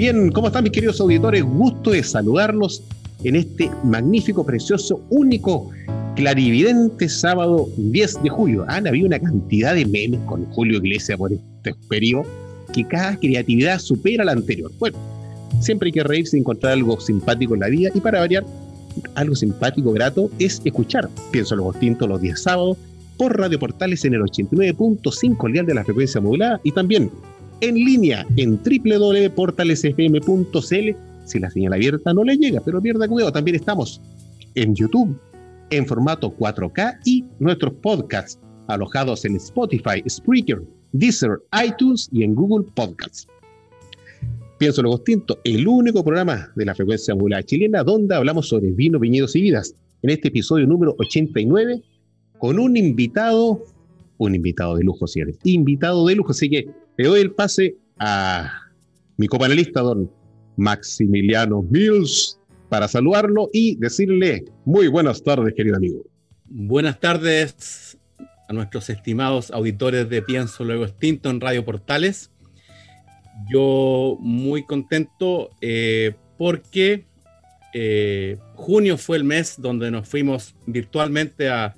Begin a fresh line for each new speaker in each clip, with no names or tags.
Bien, ¿cómo están mis queridos auditores? Gusto de saludarlos en este magnífico, precioso, único, clarividente sábado 10 de julio. Han habido una cantidad de memes con Julio Iglesias por este periodo que cada creatividad supera la anterior. Bueno, siempre hay que reírse y encontrar algo simpático en la vida y para variar, algo simpático, grato, es escuchar Pienso los Tintos los días sábados por Radio Portales en el 89.5 el de la frecuencia modulada y también en línea en www.portalesfm.cl. Si la señal abierta no le llega, pero pierda cuidado, también estamos en YouTube en formato 4K y nuestros podcasts alojados en Spotify, Spreaker, Deezer, iTunes y en Google Podcasts. Pienso lo distinto, el único programa de la frecuencia modulada chilena donde hablamos sobre vino, viñedos y vidas. En este episodio número 89, con un invitado, un invitado de lujo, señores, invitado de lujo. Así que le doy el pase a mi copanelista, don Maximiliano Mills, para saludarlo y decirle muy buenas tardes, querido amigo.
Buenas tardes a nuestros estimados auditores de Pienso Luego Extinto en Radio Portales. Yo muy contento eh, porque eh, junio fue el mes donde nos fuimos virtualmente a,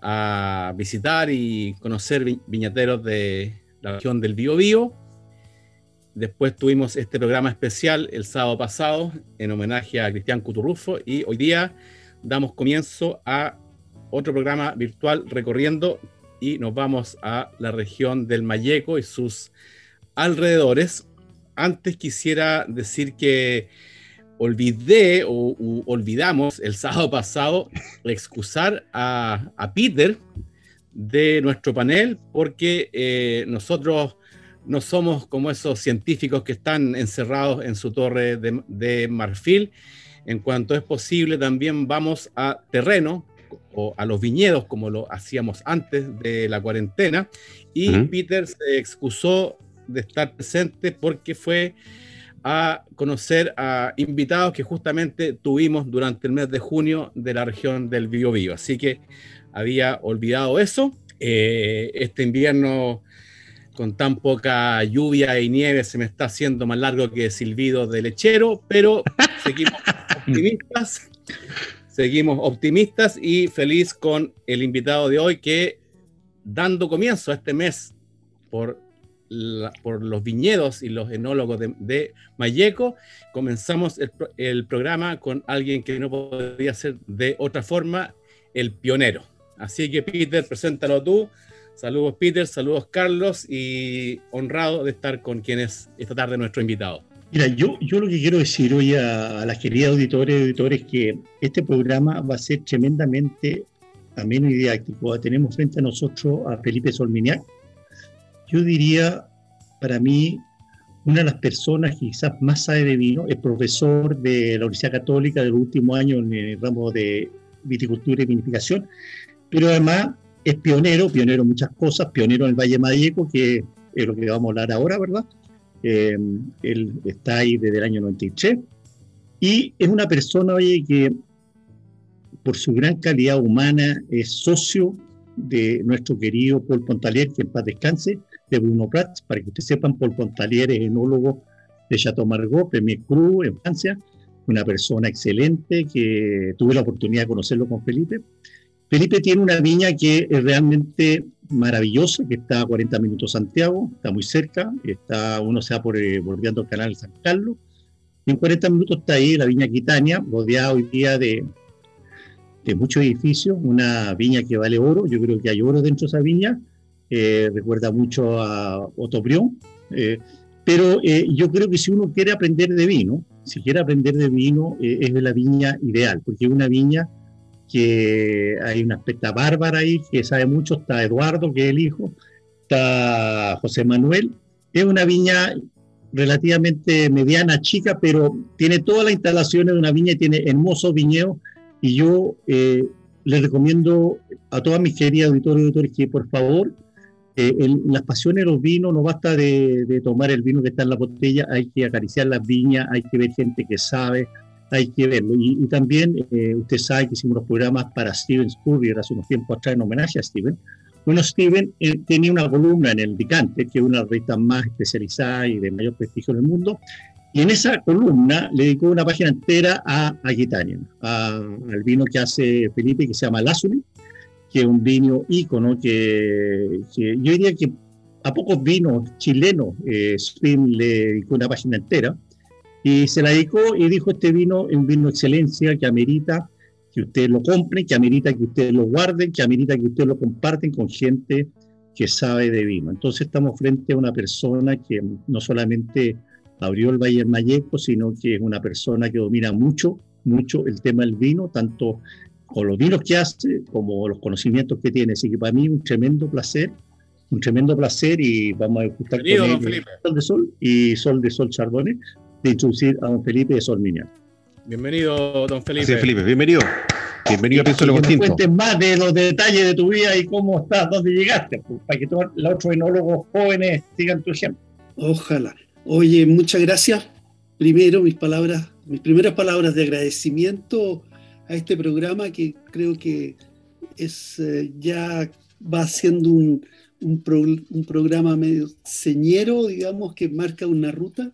a visitar y conocer viñateros de, la región del Biobío. Después tuvimos este programa especial el sábado pasado en homenaje a Cristian Cuturrufo y hoy día damos comienzo a otro programa virtual recorriendo y nos vamos a la región del Mayeco y sus alrededores. Antes quisiera decir que olvidé o olvidamos el sábado pasado excusar a, a Peter, de nuestro panel porque eh, nosotros no somos como esos científicos que están encerrados en su torre de, marfil. En cuanto es posible, también vamos a terreno o a los viñedos como lo hacíamos antes de la cuarentena. Y Peter se excusó de estar presente porque fue a conocer a invitados que justamente tuvimos durante el mes de junio de la región del Biobío. Así que había olvidado eso. Eh, este invierno con tan poca lluvia y nieve se me está haciendo más largo que silbido de lechero, pero seguimos optimistas. Seguimos optimistas y feliz con el invitado de hoy que dando comienzo a este mes por, por los viñedos y los enólogos de, de Mayeco, comenzamos el, el programa con alguien que no podía ser de otra forma, el pionero. Así que Peter, preséntalo tú. Saludos Peter, saludos Carlos y honrado de estar con quienes esta tarde nuestro invitado.
Mira, yo, yo lo que quiero decir hoy a, las queridas auditores y auditores es que este programa va a ser tremendamente ameno y didáctico. Tenemos frente a nosotros a Felipe Solminiac. Yo diría, para mí, una de las personas que quizás más sabe de vino, es profesor de la Universidad Católica del último año en el ramo de viticultura y vinificación, pero además es pionero, pionero en muchas cosas, pionero en el Valle Madieco, que es lo que vamos a hablar ahora, ¿verdad? Eh, él está ahí desde el año 93 y es una persona, oye, que por su gran calidad humana es socio de nuestro querido Paul Pontalier, que en paz descanse, de Bruno Prats, para que ustedes sepan, Paul Pontalier es enólogo de Chateau Margaux, Premier Cru en Francia, una persona excelente que tuve la oportunidad de conocerlo con Felipe. Felipe tiene una viña que es realmente maravillosa, que está a 40 minutos Santiago, está muy cerca, está, uno se va por, eh, bordeando el canal San Carlos, y en 40 minutos está ahí la viña Quitania, rodeada hoy día de, de muchos edificios, una viña que vale oro, yo creo que hay oro dentro de esa viña, eh, recuerda mucho a Otto Brion, eh, pero yo creo que si uno quiere aprender de vino, si quiere aprender de vino, eh, es de la viña ideal, porque es una viña que hay una aspecta bárbara ahí, que sabe mucho, está Eduardo, que es el hijo, está José Manuel, es una viña relativamente mediana, chica, pero tiene todas las instalaciones de una viña y tiene hermosos viñedos. Y yo eh, les recomiendo a todas mis queridas auditores y auditores que por favor, eh, las pasiones de los vinos, no basta de, tomar el vino que está en la botella, hay que acariciar las viñas, hay que ver gente que sabe, hay que verlo. Y, también eh, usted sabe que hicimos unos programas para Steven Spurrier hace unos tiempos atrás en homenaje a Steven bueno, Steven eh, tenía una columna en el Dicante, que es una revista más especializada y de mayor prestigio en el mundo, y en esa columna le dedicó una página entera a Aquitania, al vino que hace Felipe, que se llama Lazuli, que es un vino ícono que, yo diría que a pocos vinos chilenos eh, le dedicó una página entera, y se la dedicó y dijo, este vino es un vino de excelencia que amerita que usted lo compre, que amerita que usted lo guarden, que amerita que usted lo comparten con gente que sabe de vino. Entonces estamos frente a una persona que no solamente abrió el Valle Mayeco, sino que es una persona que domina mucho, mucho el tema del vino, tanto con los vinos que hace como los conocimientos que tiene. Así que para mí un tremendo placer, un tremendo placer y vamos a escuchar con él Sol de Sol y Sol de Sol Chardonnay de introducir a don Felipe de Sol Miñán.
Bienvenido, don Felipe.
Sí, Felipe, bienvenido. Bienvenido a Pienso Luego
Que cuentes más de los detalles de tu vida y cómo estás, dónde llegaste, pues, para que todos los otros enólogos jóvenes sigan tu ejemplo.
Ojalá. Oye, muchas gracias. Primero, mis palabras, mis primeras palabras de agradecimiento a este programa que creo que es eh, ya va siendo un, un programa medio señero, digamos, que marca una ruta.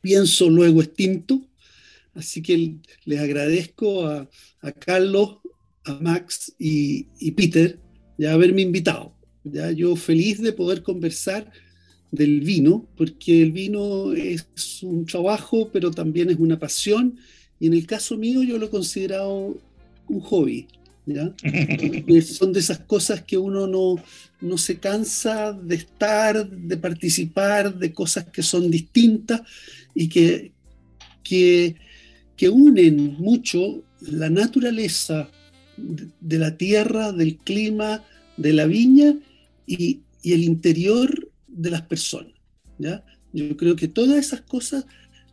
Pienso luego extinto Así que les agradezco a, Carlos, a Max y, Peter ya haberme invitado. Ya yo feliz de poder conversar del vino, porque el vino es un trabajo, pero también es una pasión. Y en el caso mío yo lo he considerado un hobby. ¿ya? Son de esas cosas que uno no, no se cansa de estar, de participar, de cosas que son distintas y que, que que unen mucho la naturaleza de la tierra, del clima, de la viña y, el interior de las personas. ¿ya? Yo creo que todas esas cosas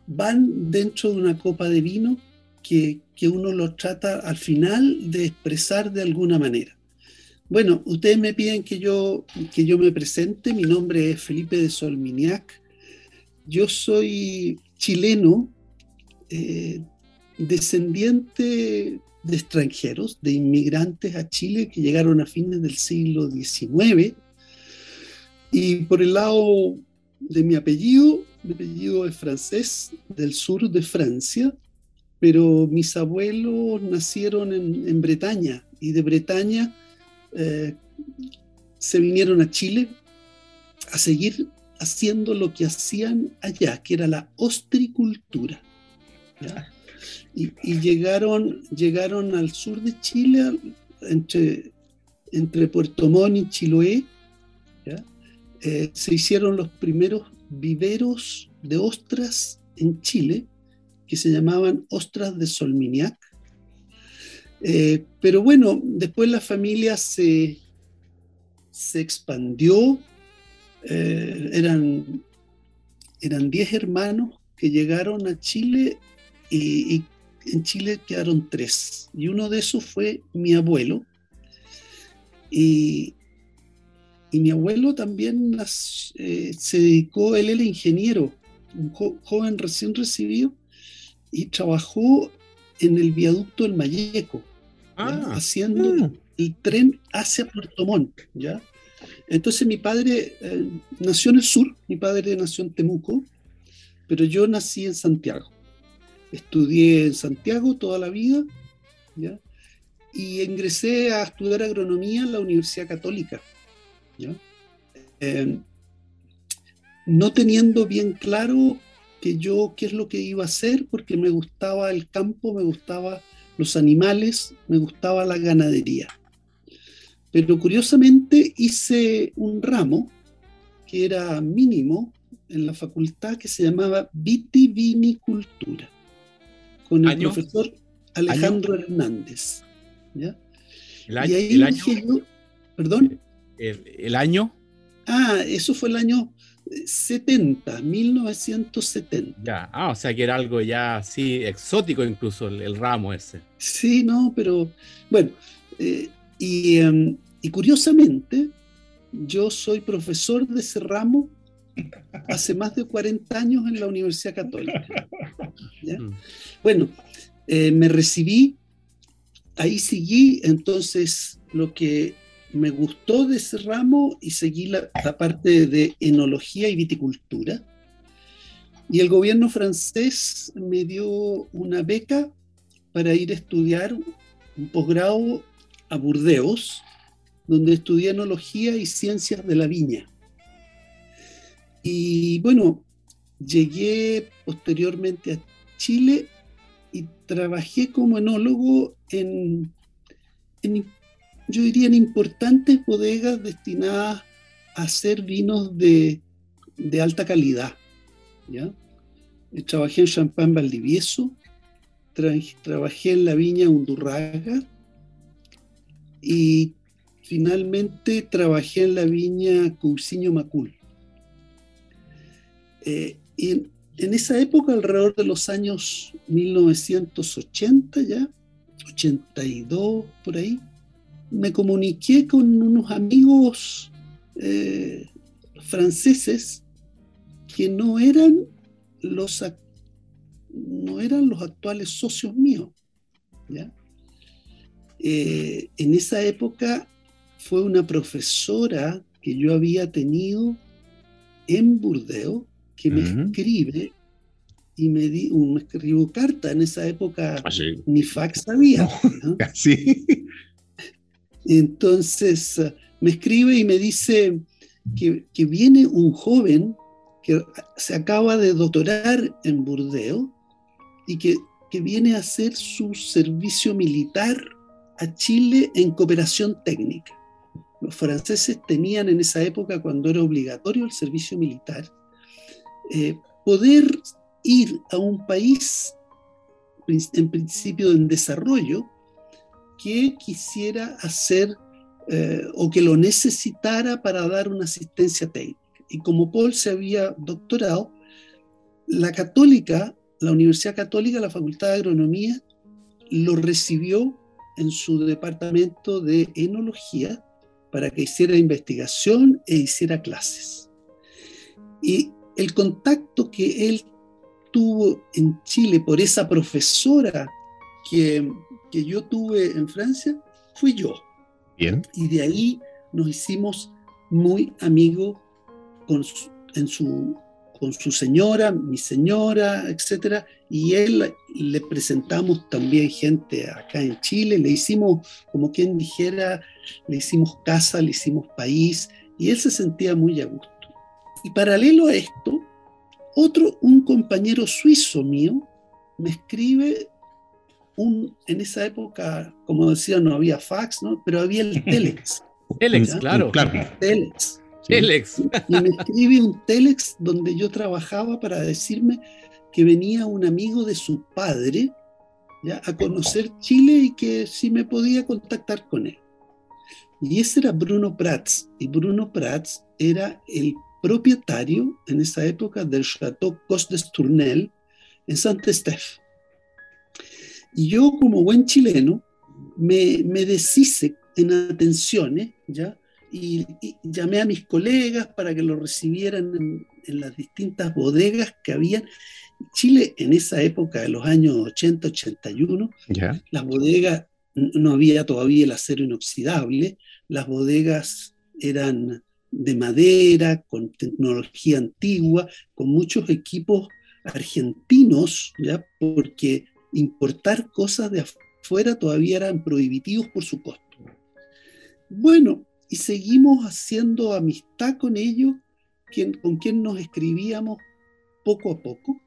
van dentro de una copa de vino que, que uno lo trata al final de expresar de alguna manera. Bueno, ustedes me piden que yo, que yo me presente. Mi nombre es Felipe de Solminiac. Yo soy chileno, eh, descendiente de extranjeros, de inmigrantes a Chile que llegaron a fines del siglo XIX. Y por el lado de mi apellido, mi apellido es francés, del sur de Francia, pero mis abuelos nacieron en, Bretaña y de Bretaña eh, se vinieron a Chile a seguir haciendo lo que hacían allá, que era la ostricultura y, llegaron, llegaron al sur de Chile, entre, Puerto Montt y Chiloé, eh, se hicieron los primeros viveros de ostras en Chile, que se llamaban ostras de Solminiac. Eh, pero bueno, después la familia se, se expandió, eh, eran, eran 10 hermanos que llegaron a Chile y, en Chile quedaron tres, y uno de esos fue mi abuelo. Y, mi abuelo también eh, se dedicó, él era ingeniero, un joven recién recibido, y trabajó en el viaducto del Mayeco, ah, haciendo mm. el tren hacia Puerto Montt, ¿ya? Entonces mi padre eh, nació en el sur, mi padre nació en Temuco, pero yo nací en Santiago. Estudié en Santiago toda la vida, y ingresé a estudiar agronomía en la Universidad Católica, em, no teniendo bien claro que yo qué es lo que iba a hacer, porque me gustaba el campo, me gustaba los animales, me gustaba la ganadería. Pero curiosamente hice un ramo que era mínimo en la facultad que se llamaba vitivinicultura. con el profesor Alejandro Hernández. ¿ya?
El año, y ahí dije yo,
perdón.
El, año.
Ah, eso fue el año 70, 1970.
Ya, ah, o sea que era algo ya así exótico incluso el, ramo ese.
Sí, no, pero bueno, eh, y, em, y, curiosamente, yo soy profesor de ese ramo hace más de 40 años en la Universidad Católica. Mm. Bueno, eh, me recibí, ahí seguí, entonces lo que me gustó de ese ramo y seguí la, parte de enología y viticultura. Y el gobierno francés me dio una beca para ir a estudiar un posgrado a Burdeos, donde estudié enología y ciencias de la viña. Y bueno, llegué posteriormente a Chile y trabajé como enólogo en, yo diría, en importantes bodegas destinadas a hacer vinos de, alta calidad. ¿ya? Trabajé en Champagne Valdivieso, trabajé en la viña Undurraga y finalmente trabajé en la viña Cousiño Macul. Eh, y en, esa época, alrededor de los años 1980 ya, 82 por ahí, me comuniqué con unos amigos eh, franceses que no eran los no eran los actuales socios míos. Eh, en esa época fue una profesora que yo había tenido en Burdeos que me escribe y me, di, me escribo carta. En esa época ah, ni fax había. Entonces ah, me escribe y me dice que, que, viene un joven que se acaba de doctorar en Burdeos y que, que viene a hacer su servicio militar a Chile en cooperación técnica. Los franceses tenían en esa época, cuando era obligatorio el servicio militar, eh, poder ir a un país en principio en desarrollo que quisiera hacer eh, o que lo necesitara para dar una asistencia técnica. Y como Paul se había doctorado, la católica, la Universidad Católica, la Facultad de Agronomía, lo recibió en su departamento de enología para que hiciera investigación e hiciera clases. Y el contacto que él tuvo en Chile por esa profesora que, yo tuve en Francia, fui yo.
Bien.
Y de ahí nos hicimos muy amigos con en su, con su señora, mi señora, etc. Y él le presentamos también gente acá en Chile, le hicimos, como quien dijera, le hicimos casa, le hicimos país, y él se sentía muy a gusto. Y paralelo a esto, otro, un compañero suizo mío, me escribe un, en esa época, como decía, no había fax, ¿no? Pero había el Telex.
Telex, claro.
Telex.
Telex.
Y me escribe un Telex donde yo trabajaba para decirme que venía un amigo de su padre ¿ya? a conocer Chile y que si me podía contactar con él. Y ese era Bruno Prats. Y Bruno Prats era el propietario en esa época del Chateau Cos de Tournel en Saint-Estèphe. Y yo, como buen chileno, me, me deshice en atenciones, ¿ya? Y, llamé a mis colegas para que lo recibieran en, las distintas bodegas que había. Chile, en esa época de los años 80, 81, las bodegas, no había todavía el acero inoxidable, las bodegas eran de madera, con tecnología antigua, con muchos equipos argentinos, ¿ya? porque importar cosas de afuera todavía eran prohibitivos por su costo. Bueno, y seguimos haciendo amistad con ellos, con quien nos escribíamos poco a poco,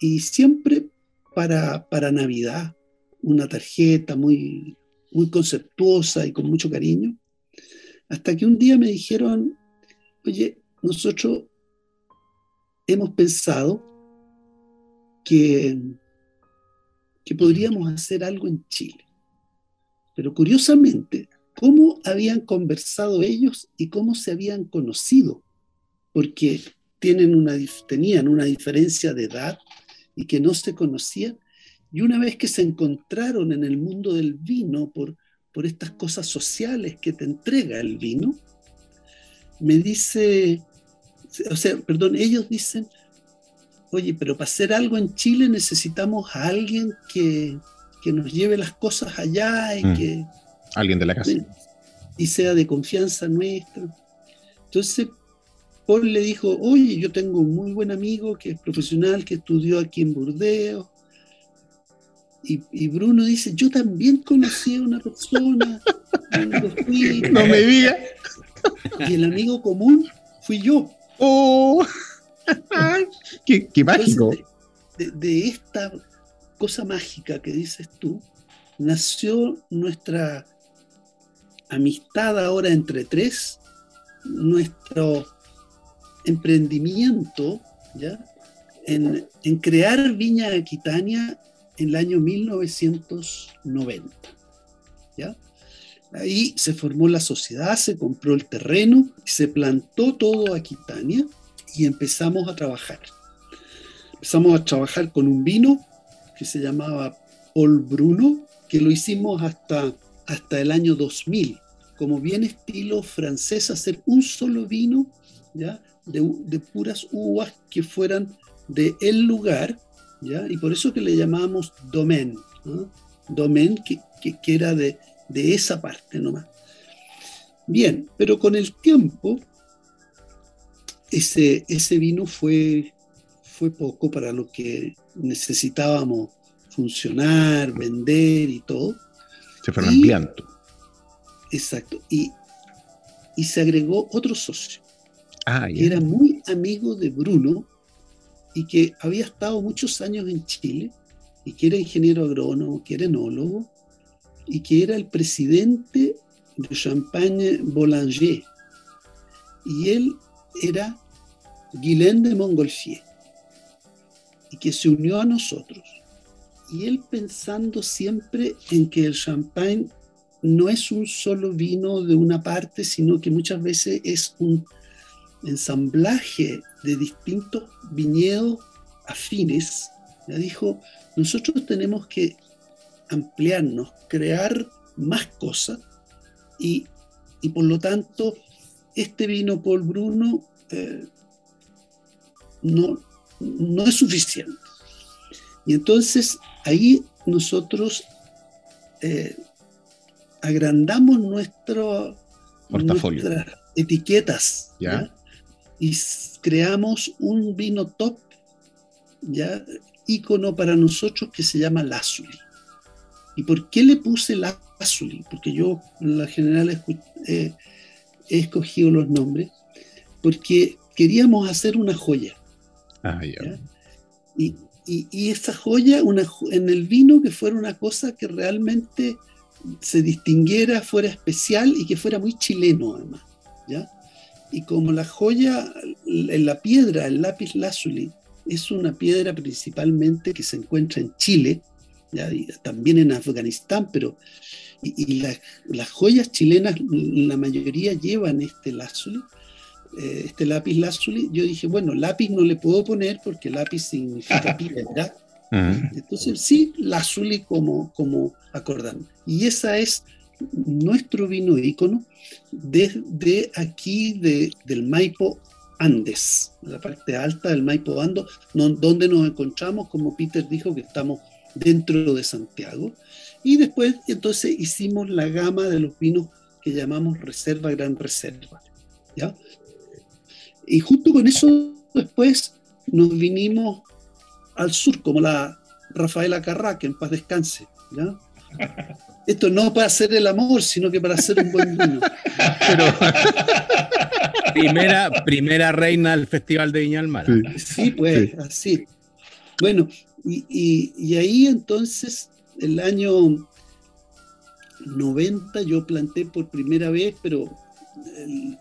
y siempre para, para Navidad, una tarjeta muy, muy conceptuosa y con mucho cariño. Hasta que un día me dijeron, oye, nosotros hemos pensado que que podríamos hacer algo en Chile. Pero curiosamente, ¿cómo habían conversado ellos y cómo se habían conocido? Porque tienen una, tenían una diferencia de edad y que no se conocían. Y una vez que se encontraron en el mundo del vino por, por estas cosas sociales que te entrega el vino, me dice, o sea, perdón, ellos dicen, oye, pero para hacer algo en Chile necesitamos a alguien que, nos lleve las cosas allá y mm. que...
Alguien de la casa.
Y sea de confianza nuestra. Entonces, Paul le dijo, oye, yo tengo un muy buen amigo que es profesional, que estudió aquí en Burdeos. Y, Bruno dice, yo también conocí a una persona.
no me diga.
Y el amigo común fui yo.
¡Oh! qué, mágico!
de, esta cosa mágica que dices tú, nació nuestra amistad ahora entre tres, nuestro emprendimiento ¿ya? En, crear Viña Aquitania en el año 1990. ¿ya? Ahí se formó la sociedad, se compró el terreno, se plantó todo Aquitania y empezamos a trabajar. Empezamos a trabajar con un vino que se llamaba Paul Bruno, que lo hicimos hasta, hasta el año 2000, como bien estilo francés, hacer un solo vino ¿ya? De, puras uvas que fueran de el lugar, ¿ya? y por eso que le llamábamos domaine, domaine que, que, era de, de esa parte nomás. Bien, pero con el tiempo ese, ese vino fue, fue poco para lo que necesitábamos funcionar, vender y todo.
Se fueron ampliando.
Exacto. Y, y se agregó otro socio,
ah,
que era muy amigo de Bruno y que había estado muchos años en Chile y que era ingeniero agrónomo, que era enólogo y que era el presidente de Champagne Boulanger. Y él era Guilain de Montgolfier y que se unió a nosotros. Y él pensando siempre en que el champagne no es un solo vino de una parte, sino que muchas veces es un ensamblaje de distintos viñedos afines. Ya dijo, nosotros tenemos que ampliarnos, crear más cosas y, por lo tanto este vino Paul Bruno eh, no, no es suficiente. Y entonces ahí nosotros eh, agrandamos nuestro, nuestras etiquetas y creamos un vino top, ¿ya? ícono para nosotros que se llama Lazuli. ¿Y por qué le puse Lazuli? Porque yo en la general he escogido los nombres, porque queríamos hacer una joya.
Ah,
y, y, esa joya en el vino que fuera una cosa que realmente se distinguiera, fuera especial y que fuera muy chileno además. ¿ya? Y como la joya, la piedra, el lápiz lazuli, es una piedra principalmente que se encuentra en Chile. Y también en Afganistán, pero y, las joyas chilenas, la mayoría llevan este lazuli, eh, este lápiz lazuli, yo dije, bueno, lápiz no le puedo poner porque lápiz significa piedra. Entonces sí, lazuli como, como acordando. Y esa es nuestro vino ícono desde aquí de, del Maipo Andes, la parte alta del Maipo Ando, donde nos encontramos, como Peter dijo, que estamos dentro de Santiago. Y después entonces hicimos la gama de los vinos que llamamos Reserva Gran Reserva. ¿ya? Y justo con eso después nos vinimos al sur, como la Rafaela Carrá, que en paz descanse. ¿ya? Esto no para hacer el amor, sino que para hacer un buen vino.
primera, primera reina del Festival de Viña del Mar.
Sí, pues, así. Bueno, y, y, ahí entonces, el año 90, yo planté por primera vez, pero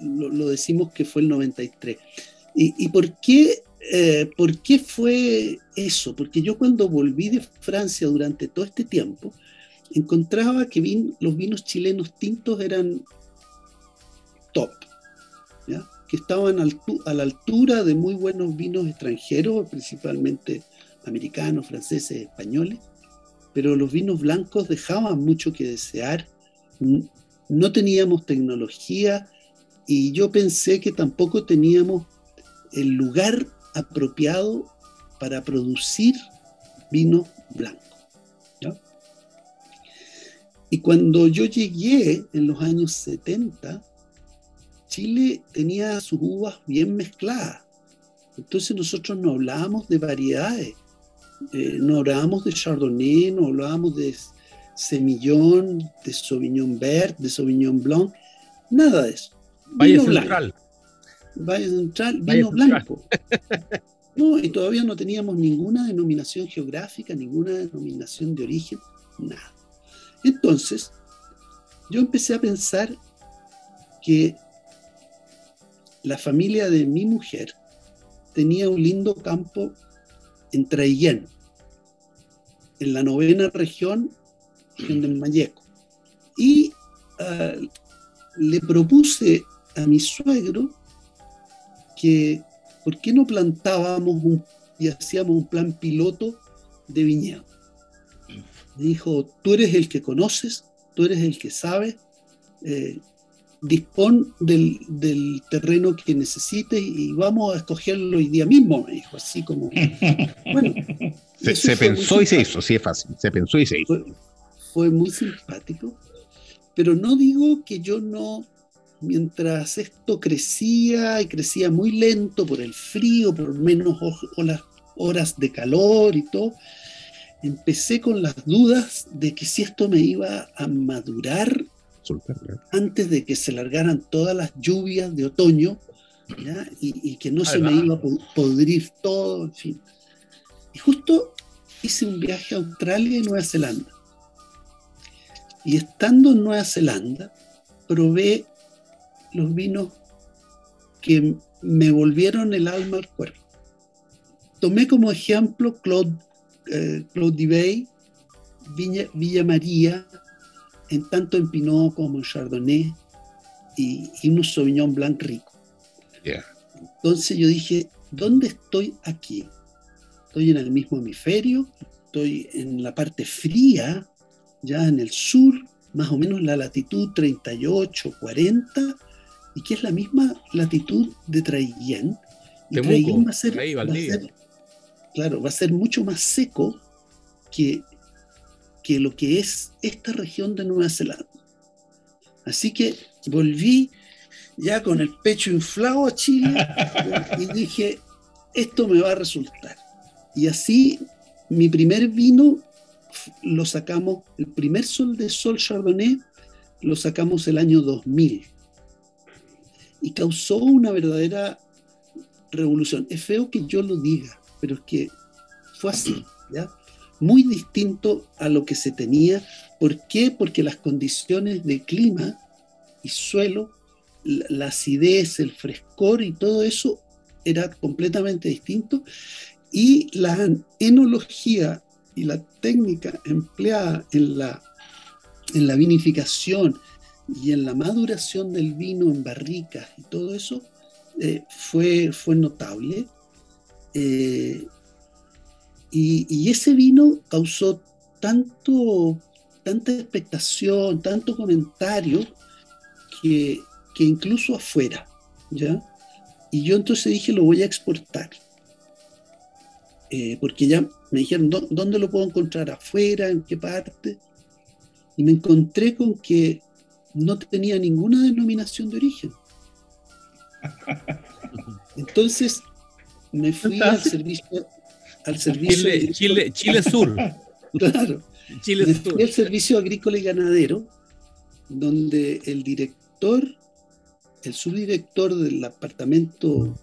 lo, decimos que fue el 93. ¿Y, por qué eh, ¿por qué fue eso? Porque yo cuando volví de Francia durante todo este tiempo, encontraba que los vinos chilenos tintos eran top, que estaban a la altura de muy buenos vinos extranjeros, principalmente americanos, franceses, españoles, pero los vinos blancos dejaban mucho que desear, no teníamos tecnología y yo pensé que tampoco teníamos el lugar apropiado para producir vino blanco. Y cuando yo llegué en los años 70, Chile tenía sus uvas bien mezcladas. Entonces nosotros no hablábamos de variedades, eh, no hablábamos de Chardonnay, no hablábamos de Semillón, de Sauvignon Vert, de Sauvignon Blanc, nada de eso.
Valle Central.
Valle Central, vino blanco. No, y todavía no teníamos ninguna denominación geográfica, ninguna denominación de origen, nada. Entonces, yo empecé a pensar que la familia de mi mujer tenía un lindo campo en Traillén, en la novena región en Mayeco. Y ah, le propuse a mi suegro que por qué no plantábamos y hacíamos un plan piloto de viñedo. Me dijo, tú eres el que conoces, tú eres el que sabe, eh, dispón del, terreno que necesites y vamos a escogerlo hoy día mismo, me dijo, así como...
Bueno, se, pensó y se hizo, sí es fácil, se pensó y se hizo.
fue muy simpático, pero no digo que yo no mientras esto crecía y crecía muy lento por el frío, por menos horas de calor y todo, empecé con las dudas de que si esto me iba a madurar antes de que se largaran todas las lluvias de otoño Y, que no se me iba a podrir todo, en fin. Y justo hice un viaje a Australia y Nueva Zelanda. Y estando en Nueva Zelanda, probé los vinos que me volvieron el alma al cuerpo. Tomé como ejemplo Claude, eh, Claude Villa, María, en tanto en Pinot como en Chardonnay, y, y un Sauvignon Blanc rico. Entonces yo dije, ¿dónde estoy aquí? Estoy en el mismo hemisferio, estoy en la parte fría, ya en el sur, más o menos la latitud 38, 40, y que es la misma latitud de Traillén. Y Traillén va a, ser, claro, va a ser mucho más seco que, que lo que es esta región de Nueva Zelanda. Así que volví ya con el pecho inflado a Chile y dije, esto me va a resultar. Y así mi primer vino lo sacamos, el primer sol de sol chardonnay lo sacamos el año 2000 y causó una verdadera revolución. Es feo que yo lo diga, pero es que fue así, ¿ya? Muy distinto a lo que se tenía. ¿Por qué? Porque las condiciones de clima y suelo, la acidez, el frescor y todo eso era completamente distinto. Y la enología y la técnica empleada en la, en la vinificación y en la maduración del vino en barricas y todo eso eh, fue, fue notable. Eh, y, ese vino causó tanto, tanta expectación, tanto comentario, que, incluso afuera, ¿ya? Y yo entonces dije, lo voy a exportar. Eh, porque ya me dijeron, ¿dónde lo puedo encontrar? ¿Afuera? ¿En qué parte? Y me encontré con que no tenía ninguna denominación de origen. Entonces me fui al servicio, al servicio
Chile, Chile, Sur.
Claro. Chile me fui al servicio agrícola y ganadero, donde el director, el subdirector del apartamento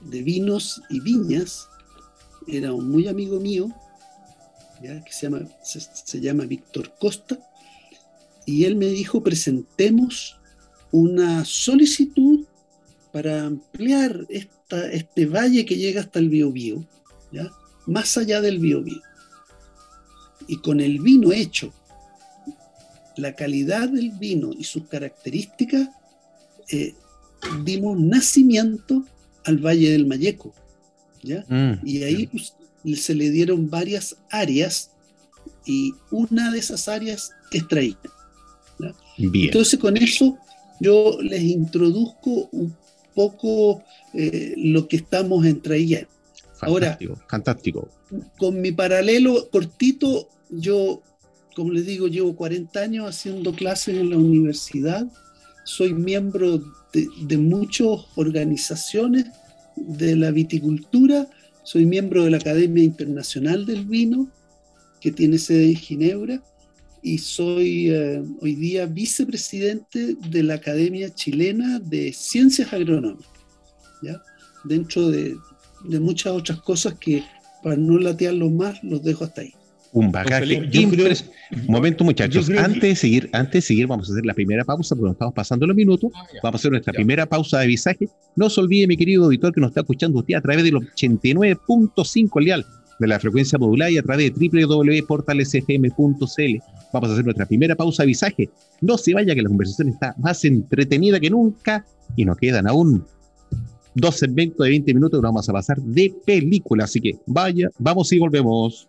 de vinos y viñas, era un muy amigo mío, que se llama, se llama Víctor Costa, y él me dijo, presentemos una solicitud para ampliar hasta este valle que llega hasta el Biobío, ¿ya? más allá del Biobío. Y con el vino hecho, la calidad del vino y sus características, eh, dimos nacimiento al Valle del Mayeco. ¿Ya? Mm, y ahí pues, se le dieron varias áreas y una de esas áreas es traída. Entonces con eso yo les introduzco un poco eh, lo que estamos en Traía.
Ahora, fantástico.
Con mi paralelo cortito, yo, como les digo, llevo 40 años haciendo clases en la universidad, soy miembro de, de muchas organizaciones de la viticultura, soy miembro de la Academia Internacional del Vino, que tiene sede en Ginebra, y soy eh, hoy día vicepresidente de la Academia Chilena de Ciencias Agronómicas, ¿ya? dentro de, de muchas otras cosas que para no latearlo más los dejo hasta ahí.
Un bagaje Un momento, muchachos. Antes de seguir, antes de seguir, vamos a hacer la primera pausa porque nos estamos pasando los minutos. Ah, vamos a hacer nuestra primera pausa de visaje. No se olvide, mi querido auditor, que nos está escuchando usted a través del 89.5 leal de la frecuencia modular y a través de www.portalesfm.cl. Vamos a hacer nuestra primera pausa de visaje. No se vaya, que la conversación está más entretenida que nunca y nos quedan aún dos segmentos de 20 minutos que vamos a pasar de película. Así que vaya, vamos y volvemos.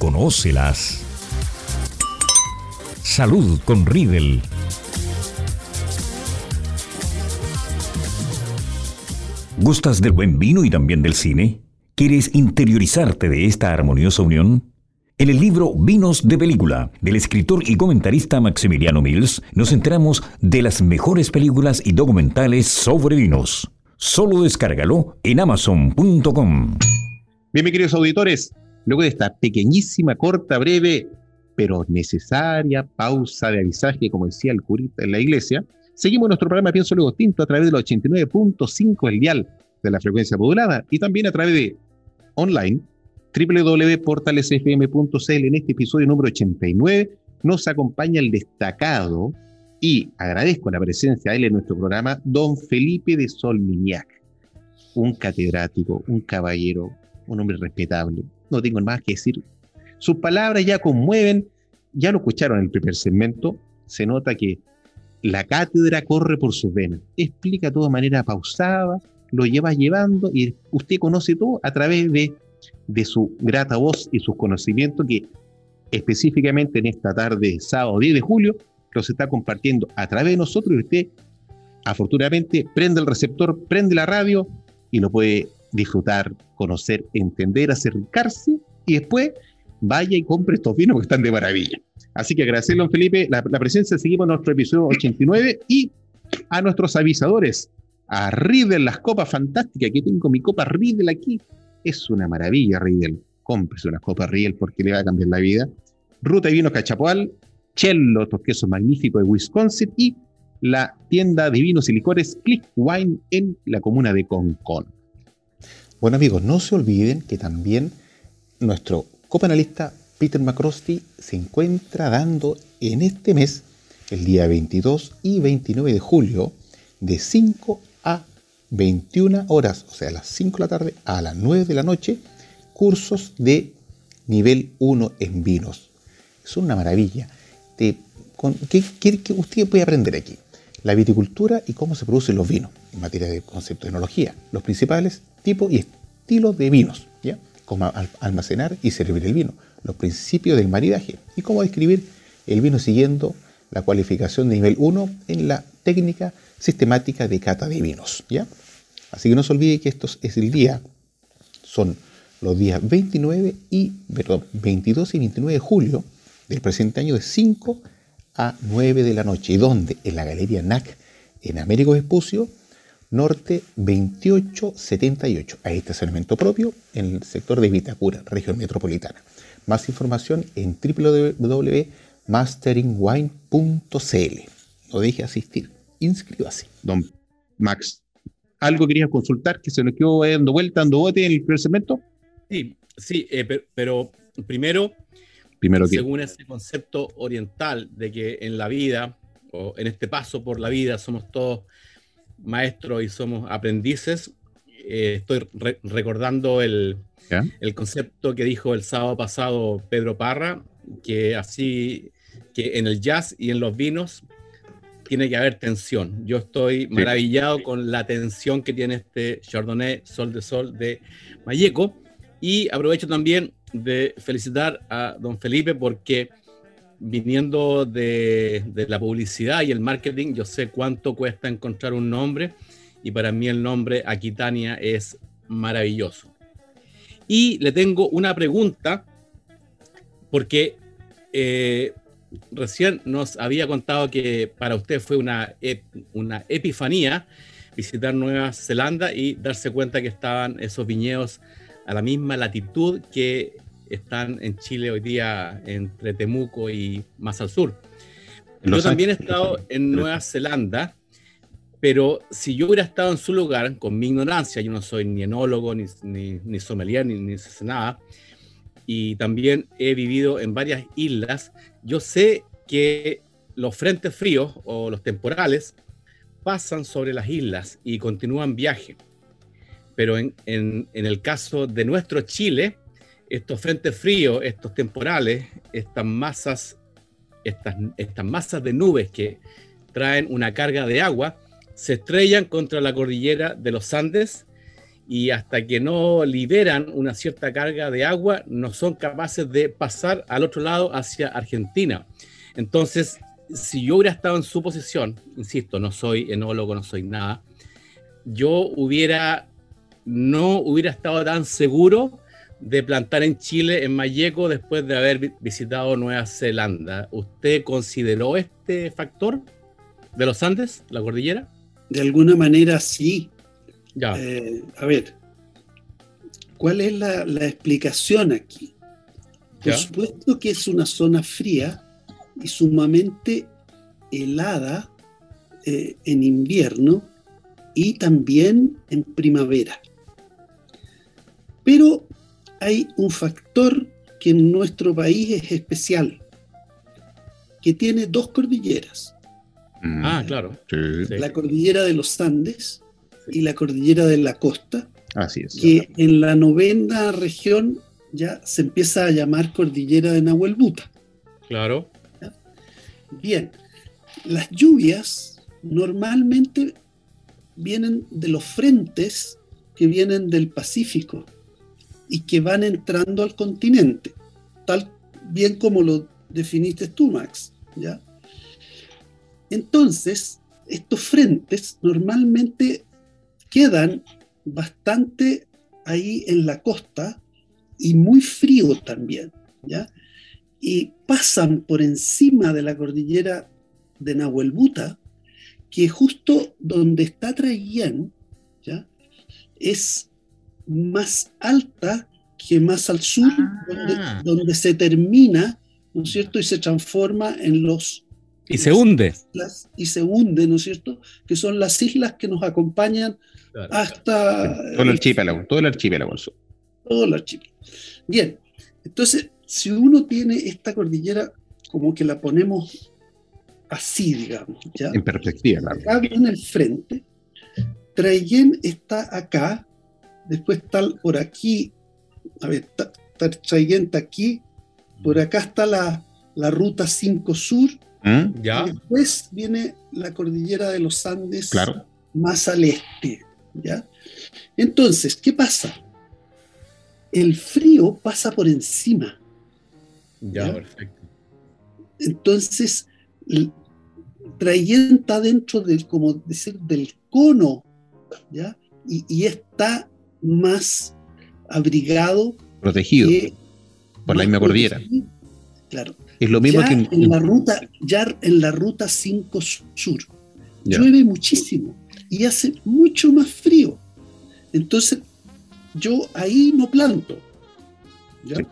Conócelas. Salud con Riedel. ¿Gustas del buen vino y también del cine? ¿Quieres interiorizarte de esta armoniosa unión? En el libro Vinos de Película, del escritor y comentarista Maximiliano Mills, nos enteramos de las mejores películas y documentales sobre vinos. Solo descárgalo en amazon.com.
Bien, mis queridos auditores, luego de esta pequeñísima, corta, breve, pero necesaria pausa de avisaje, como decía el curita en la iglesia, seguimos nuestro programa Pienso Luego Tinto a través del 89.5 el dial de la frecuencia modulada y también a través de online www.portalesfm.cl. En este episodio número 89 nos acompaña el destacado y agradezco la presencia de él en nuestro programa, don Felipe de Solminiac, un catedrático, un caballero, un hombre respetable. No tengo más que decir. Sus palabras ya conmueven, ya lo escucharon en el primer segmento, se nota que la cátedra corre por sus venas, explica todo de manera pausada, lo lleva llevando y usted conoce todo a través de, de su grata voz y sus conocimientos que específicamente en esta tarde, sábado 10 de julio, los está compartiendo a través de nosotros y usted afortunadamente prende el receptor, prende la radio y lo puede disfrutar, conocer, entender, acercarse y después vaya y compre estos vinos que están de maravilla. Así que agradecerle, don Felipe, la, presencia. Seguimos nuestro episodio 89 y a nuestros avisadores a Riedel, las copas fantásticas. Aquí tengo mi copa Riedel aquí. Es una maravilla, Riedel. Cómprese una copa Riedel porque le va a cambiar la vida. Ruta y vino Cachapoal, Cello, estos quesos magníficos de Wisconsin y la tienda de vinos y licores Click Wine en la comuna de Concon. Bueno amigos, no se olviden que también nuestro copanalista Peter McCrosty se encuentra dando en este mes, el día 22 y 29 de julio, de 5 a 21 horas, o sea, a las 5 de la tarde a las 9 de la noche, cursos de nivel 1 en vinos. Es una maravilla. ¿qué, qué, usted puede aprender aquí? La viticultura y cómo se producen los vinos en materia de concepto de enología, los principales tipos y estilos de vinos, ¿ya? cómo almacenar y servir el vino, los principios del maridaje y cómo describir el vino siguiendo la cualificación de nivel 1 en la técnica sistemática de cata de vinos. ¿ya? Así que no se olvide que esto es el día, son los días 29 y, perdón, 22 y 29 de julio del presente año de 5 a 9 de la noche. ¿Y dónde? En la Galería NAC
en Américo Vespucio, norte 2878. Hay estacionamiento propio en el sector de Vitacura, región metropolitana. Más información en www.masteringwine.cl. No deje asistir, inscríbase.
Don Max, ¿algo quería consultar que se nos quedó dando vuelta, dando bote en el primer segmento?
Sí, sí, eh, pero, primero,
primero
según ese concepto oriental de que en la vida, o en este paso por la vida, somos todos maestros y somos aprendices, eh, estoy recordando el, el concepto que dijo el sábado pasado Pedro Parra, que así que en el jazz y en los vinos tiene que haber tensión. Yo estoy maravillado con la tensión que tiene este Chardonnay Sol de Sol de Mayeco. Y aprovecho también de felicitar a don Felipe porque viniendo de, la publicidad y el marketing, yo sé cuánto cuesta encontrar un nombre y para mí el nombre Aquitania es maravilloso. Y le tengo una pregunta, porque eh, recién nos había contado que para usted fue una, una epifanía visitar Nueva Zelanda y darse cuenta que estaban esos viñedos a la misma latitud que están en Chile hoy día entre Temuco y más al sur. Yo también he estado en Nueva Zelanda pero si yo hubiera estado en su lugar, con mi ignorancia, yo no soy ni enólogo, ni, ni, sommelier, ni, ni nada, y también he vivido en varias islas, yo sé que los frentes fríos o los temporales pasan sobre las islas y continúan viaje. Pero en, en, en el caso de nuestro Chile, estos frentes fríos, estos temporales, estas masas, estas, masas de nubes que traen una carga de agua, se estrellan contra la cordillera de los Andes y hasta que no liberan una cierta carga de agua, no son capaces de pasar al otro lado hacia Argentina. Entonces, si yo hubiera estado en su posición, insisto, no soy enólogo, no soy nada, yo hubiera, no hubiera estado tan seguro de plantar en Chile, en Mayeco, después de haber visitado Nueva Zelanda. ¿Usted consideró este factor de los Andes, la cordillera?
de alguna manera sí. Eh, a ver, ¿cuál es la, explicación aquí? Por supuesto que es una zona fría y sumamente helada eh, en invierno y también en primavera. Pero hay un factor que en nuestro país es especial, que tiene dos cordilleras,
Mm. Ah, claro.
La cordillera de los Andes y la cordillera de la costa.
Así es.
Que en la novena región ya se empieza a llamar cordillera de Nahuelbuta.
Claro.
Bien, las lluvias normalmente vienen de los frentes que vienen del Pacífico y que van entrando al continente, tal bien como lo definiste tú, Max. ¿ya? Entonces, estos frentes normalmente quedan bastante ahí en la costa y muy frío también, ¿ya? Y pasan por encima de la cordillera de Nahuelbuta, que justo donde está Traiguén, ¿ya? Es más alta que más al sur, donde, ah. donde, se termina, ¿no es cierto? Y se transforma en los
y se hunde.
y se hunde, ¿no es cierto? Que son las islas que nos acompañan hasta...
Todo el archipiélago, todo el archipiélago.
Todo el archipiélago. Bien, entonces, si uno tiene esta cordillera como que la ponemos así, digamos, ¿ya?
En perspectiva,
claro. Acá viene el frente, Trayen está acá, después está por aquí, a ver, Trayen está aquí, por acá está la, la ruta 5 Sur,
¿Mm?
¿Ya? después viene la cordillera de los Andes
claro.
más al este. ¿ya? Entonces, ¿qué pasa? El frío pasa por encima.
Ya, perfecto.
Entonces, trayenta dentro del, como decir, del cono, ¿ya? Y, está más abrigado.
Protegido por la misma cordillera.
Claro.
Es lo mismo
que en, la ruta, ya en la ruta 5 sur. llueve muchísimo y hace mucho más frío. Entonces, yo ahí no planto.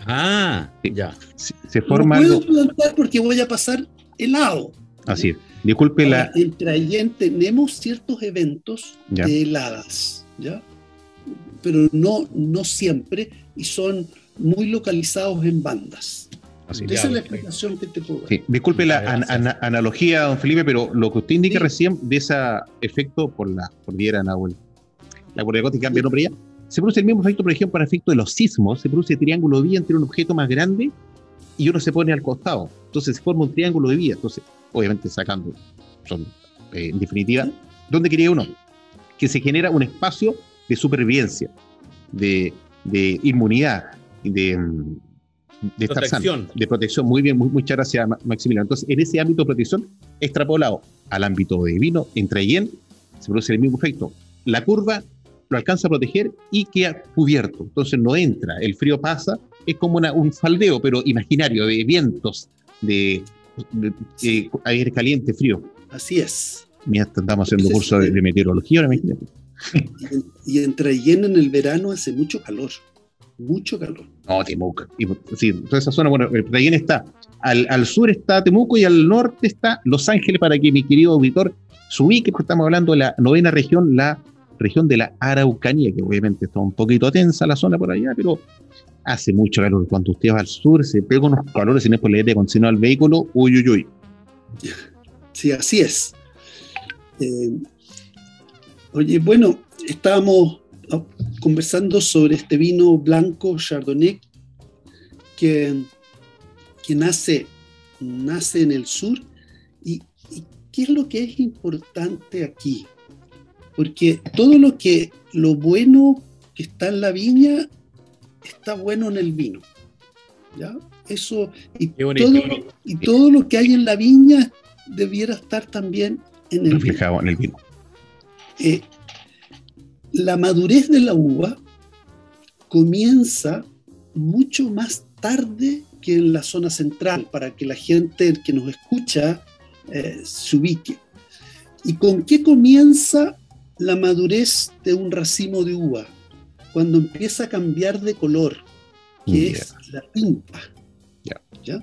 Ah, ya.
Se, forma. No puedo plantar porque voy a pasar helado.
Así es. Disculpe la.
Entre ahí tenemos ciertos eventos de heladas, ¿ya? Pero no, no siempre y son muy localizados en bandas. Así, Esa es la explicación que te puedo dar.
Disculpe la analogía, don Felipe, pero lo que usted indica recién de ese efecto por la cordillera Nahuel, la cordillera gótica cambia nombre ya, se produce el mismo efecto, por ejemplo, para efecto de los sismos, se produce triángulo de vía entre un objeto más grande y uno se pone al costado. Entonces se forma un triángulo de vía. Entonces, obviamente sacando, son, eh, en definitiva, ¿dónde quería uno? Que se genera un espacio de supervivencia, de, de inmunidad, de, de protección. de protección. Muy bien, muy, muchas gracias, Maximiliano. Entonces, en ese ámbito de protección, extrapolado al ámbito divino, entre Yen, se produce el mismo efecto. La curva lo alcanza a proteger y queda cubierto. Entonces no entra, el frío pasa, es como un faldeo, pero imaginario, de vientos, de, aire caliente, frío.
Así es.
Mira, estamos haciendo curso de, meteorología ahora, imagínate.
Y, entre Yen en el verano hace mucho calor mucho calor.
No, Temuco. Y, sí, toda esa zona, bueno, Playén está. Al, al, sur está Temuco y al norte está Los Ángeles, para que mi querido auditor se ubique, porque estamos hablando de la novena región, la región de la Araucanía, que obviamente está un poquito tensa la zona por allá, pero hace mucho calor. Cuando usted va al sur, se pega unos calores y no es por de al vehículo, uy, uy, uy.
Sí, así es. Eh, oye, bueno, estábamos conversando sobre este vino blanco Chardonnay que, que nace, nace en el sur. ¿Y, qué es lo que es importante aquí? Porque todo lo que lo bueno que está en la viña está bueno en el vino. ¿ya? Eso y todo, y todo lo que hay en la viña debiera estar también en el
Reflejado en el vino.
Eh, la madurez de la uva comienza mucho más tarde que en la zona central, para que la gente que nos escucha eh, se ubique. ¿Y con qué comienza la madurez de un racimo de uva? Cuando empieza a cambiar de color, que es la tinta. ¿ya?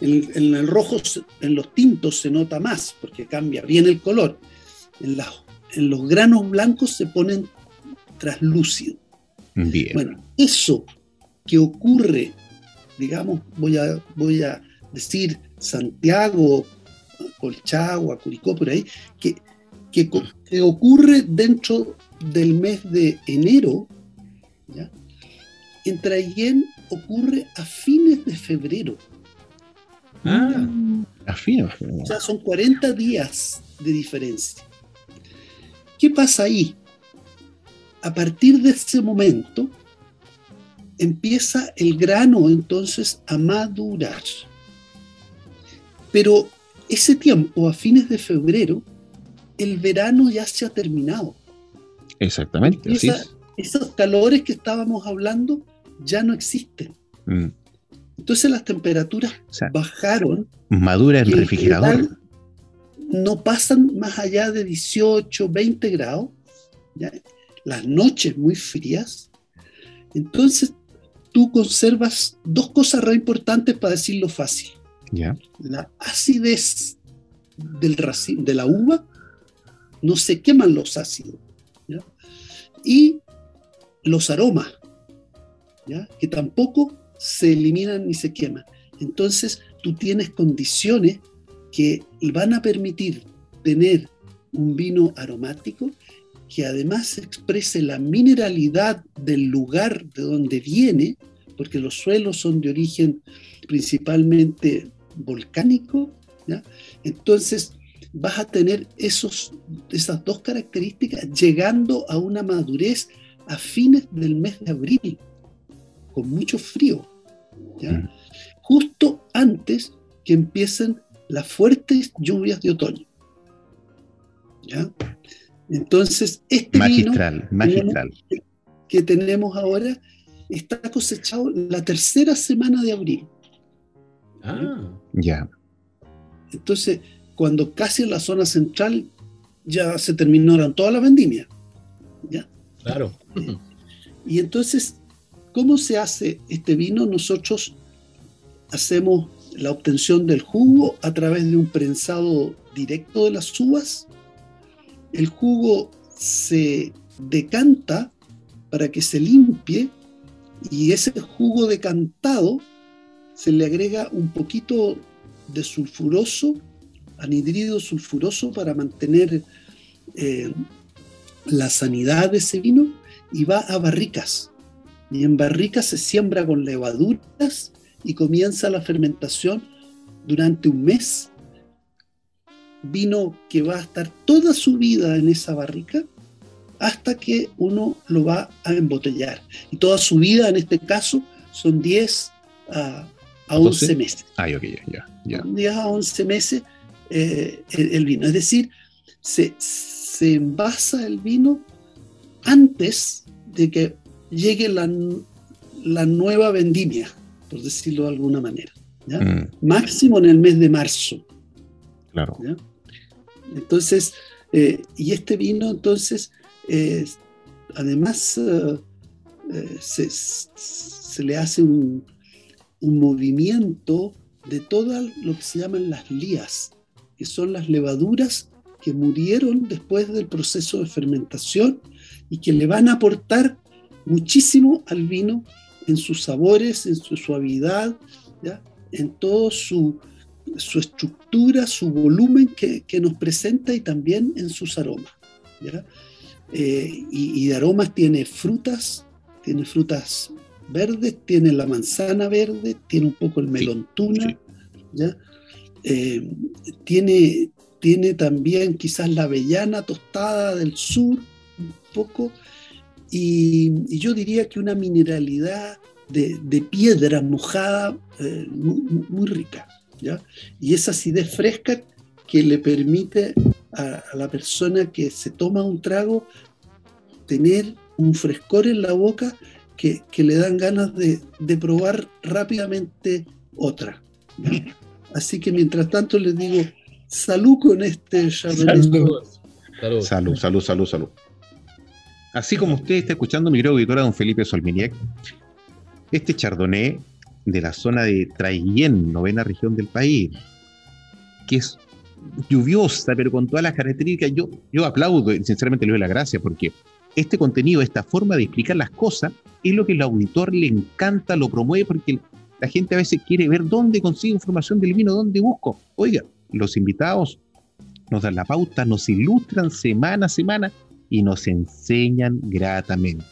En, en, el rojo, en los tintos se nota más, porque cambia bien el color. En las en los granos blancos se ponen traslúcidos. Bueno, eso que ocurre, digamos, voy a, voy a decir Santiago, Colchagua, Curicó, por ahí, que, que, ocurre dentro del mes de enero, ¿ya? en Traillén ocurre a fines de febrero.
Ah, a fines.
O sea, son 40 días de diferencia. ¿Qué pasa ahí? A partir de ese momento empieza el grano entonces a madurar. Pero ese tiempo, a fines de febrero, el verano ya se ha terminado.
Exactamente.
Esos calores que estábamos hablando ya no existen. Mm. Entonces las temperaturas bajaron.
Madura el refrigerador
no pasan más allá de 18, 20 grados, las noches muy frías. Entonces, tú conservas dos cosas re importantes para decirlo fácil. La acidez del de la uva, no se queman los ácidos. Y los aromas, que tampoco se eliminan ni se queman. Entonces, tú tienes condiciones que van a permitir tener un vino aromático que además exprese la mineralidad del lugar de donde viene, porque los suelos son de origen principalmente volcánico, entonces vas a tener esos, esas dos características llegando a una madurez a fines del mes de abril, con mucho frío, mm. justo antes que empiecen las fuertes lluvias de otoño. ¿Ya? Entonces, este
magistral, magistral.
Que, tenemos ahora está cosechado la tercera semana de abril.
Ah, ya.
Entonces, cuando casi en la zona central ya se terminaron todas las vendimias. ¿ya?
Claro.
Y entonces, ¿cómo se hace este vino? Nosotros hacemos la obtención del jugo a través de un prensado directo de las uvas. El jugo se decanta para que se limpie y ese jugo decantado se le agrega un poquito de sulfuroso, anhidrido sulfuroso para mantener eh, la sanidad de ese vino y va a barricas. Y en barricas se siembra con levaduras y comienza la fermentación durante un mes. Vino que va a estar toda su vida en esa barrica hasta que uno lo va a embotellar. Y toda su vida, en este caso, son 10 a, 11 meses.
Ah, ok, ya, ya.
10 a 11 meses eh, el, vino. Es decir, se, se envasa el vino antes de que llegue la, la nueva vendimia, por decirlo de alguna manera. Mm. Máximo en el mes de marzo.
Claro.
Entonces, eh, y este vino, entonces, además, eh, eh, se, le hace un, un movimiento de todo lo que se llaman las lías, que son las levaduras que murieron después del proceso de fermentación y que le van a aportar muchísimo al vino en sus sabores, en su suavidad, en todo su, su estructura, su volumen que, nos presenta y también en sus aromas. Eh, y, de aromas tiene frutas, tiene frutas verdes, tiene la manzana verde, tiene un poco el melón tuna, eh, tiene, tiene también quizás la avellana tostada del sur, un poco, y, yo diría que una mineralidad de, piedra mojada eh, muy, rica, ¿ya? y esa acidez fresca que le permite a, la persona que se toma un trago tener un frescor en la boca que, le dan ganas de, probar rápidamente otra. Así que mientras tanto les digo, salud con este
Salud. Salud, salud, salud, salud. Así como usted está escuchando mi auditora don Felipe Solminiec, este chardonnay de la zona de Traiguén, novena región del país, que es lluviosa, pero con todas las características, yo, yo aplaudo y sinceramente le doy la gracia porque este contenido, esta forma de explicar las cosas, es lo que el auditor le encanta, lo promueve, porque la gente a veces quiere ver dónde consigo información del vino, dónde busco. Oiga, los invitados nos dan la pauta, nos ilustran semana a semana y nos enseñan gratamente.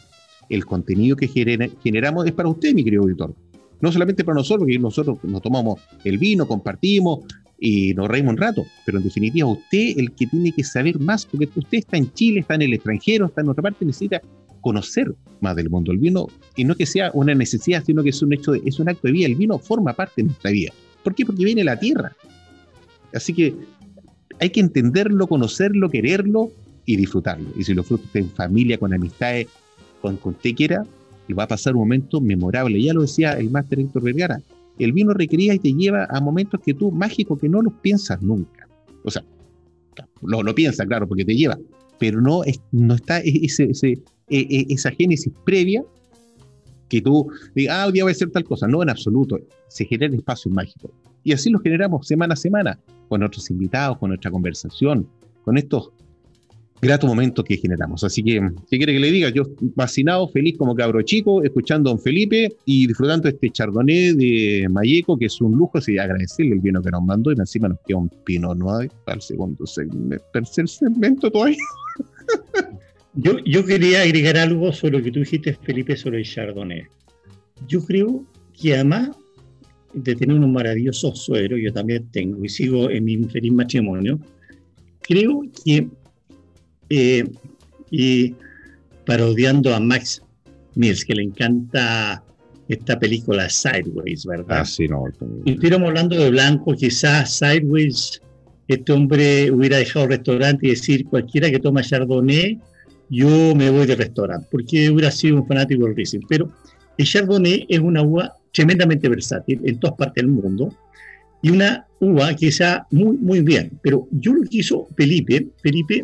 El contenido que generamos es para usted, mi querido auditor. No solamente para nosotros, porque nosotros nos tomamos el vino, compartimos y nos reímos un rato, pero en definitiva usted el que tiene que saber más, porque usted está en Chile, está en el extranjero, está en otra parte, necesita conocer más del mundo del vino y no que sea una necesidad, sino que es un hecho, es un acto de vida. El vino forma parte de nuestra vida. ¿Por qué? Porque viene de la tierra. Así que hay que entenderlo, conocerlo, quererlo y disfrutarlo. Y si lo disfruta en familia, con amistades, con con usted quiera, y va a pasar un momento memorable. Ya lo decía el máster Héctor Vergara, el vino requería y te lleva a momentos que tú, mágicos, que no los piensas nunca. O sea, lo, lo piensas, claro, porque te lleva, pero no, es, no está ese, ese, e, e, esa génesis previa que tú digas, ah, hoy día voy a hacer tal cosa. No, en absoluto. Se genera espacio mágico. Y así lo generamos semana a semana, con otros invitados, con nuestra conversación, con estos grato momento que generamos. Así que, ¿qué quiere que le diga? Yo fascinado, feliz como cabro chico, escuchando a don Felipe y disfrutando este chardonnay de Mayeco, que es un lujo, así agradecerle el vino que nos mandó y encima nos queda un pino nuevo para el segundo segmento, tercer segmento todavía.
Yo, yo quería agregar algo sobre lo que tú dijiste, Felipe, sobre el chardonnay. Yo creo que además de tener unos maravillosos sueros, yo también tengo y sigo en mi feliz matrimonio, creo que eh, y parodiando a Max Mills, que le encanta esta película Sideways, ¿verdad?
Ah, sí, no.
Si estuviéramos hablando de blanco, quizás Sideways, este hombre hubiera dejado el restaurante y decir, cualquiera que toma Chardonnay, yo me voy del restaurante, porque hubiera sido un fanático del Riesling. Pero el Chardonnay es una uva tremendamente versátil en todas partes del mundo y una uva que está muy, muy bien. Pero yo lo que hizo Felipe, Felipe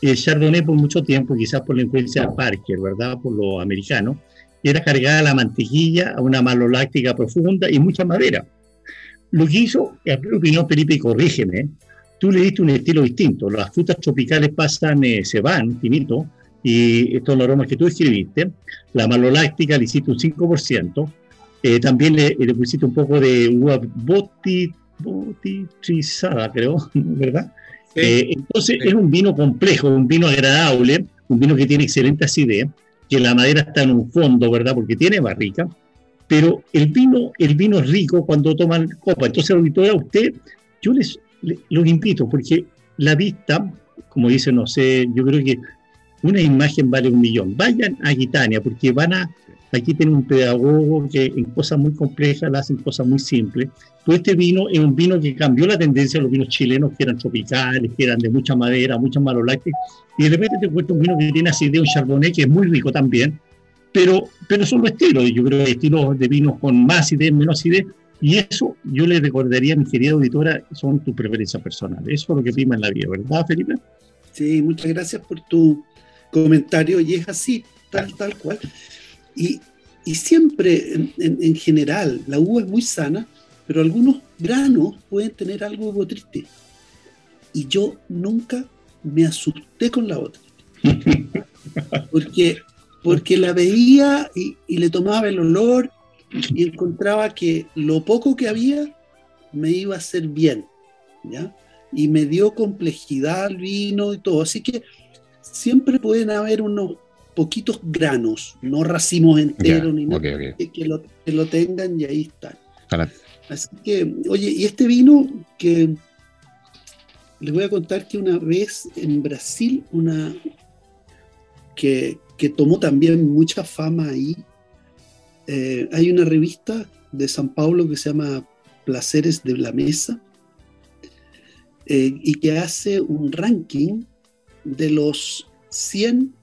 el Chardonnay por mucho tiempo, quizás por la influencia de Parker, ¿verdad? Por los americanos, era cargada la mantequilla a una maloláctica profunda y mucha madera. Lo que hizo, en mi opinión, Felipe, corrígeme, tú le diste un estilo distinto. Las frutas tropicales pasan, eh, se van, finito, y estos son los aromas que tú escribiste. La maloláctica le hiciste un 5%. Eh, también le, pusiste un poco de uva boti, botitrizada, creo, ¿verdad? Eh, entonces es un vino complejo, un vino agradable, un vino que tiene excelente acidez, que la madera está en un fondo, ¿verdad? Porque tiene barrica, pero el vino, el vino es rico cuando toman copa. Entonces, a usted, yo les, les, los invito, porque la vista, como dice, no sé, yo creo que una imagen vale un millón. Vayan a Gitania, porque van a Aquí tiene un pedagogo que en cosas muy complejas la hacen cosas muy simples. Pues este vino es un vino que cambió la tendencia de los vinos chilenos, que eran tropicales, que eran de mucha madera, mucha malolactic, y de repente te encuentras un vino que tiene acidez, un chardonnay, que es muy rico también, pero, pero son los estilos. Yo creo que estilos de vinos con más acidez, menos acidez, y eso yo le recordaría a mi querida auditora, son tus preferencias personales. Eso es lo que prima en la vida, ¿verdad, Felipe?
Sí, muchas gracias por tu comentario, y es así, tal, tal cual. Y, siempre, en, general, la uva es muy sana, pero algunos granos pueden tener algo de triste. Y yo nunca me asusté con la otra. Porque, porque la veía y, le tomaba el olor y encontraba que lo poco que había me iba a hacer bien. ¿ya? Y me dio complejidad al vino y todo. Así que siempre pueden haber unos poquitos granos, no racimos enteros ni nada, Que, lo, tengan y ahí están. Así que, oye, y este vino que les voy a contar que una vez en Brasil, una que, tomó también mucha fama ahí, eh, hay una revista de San Paulo que se llama Placeres de la Mesa eh, y que hace un ranking de los 100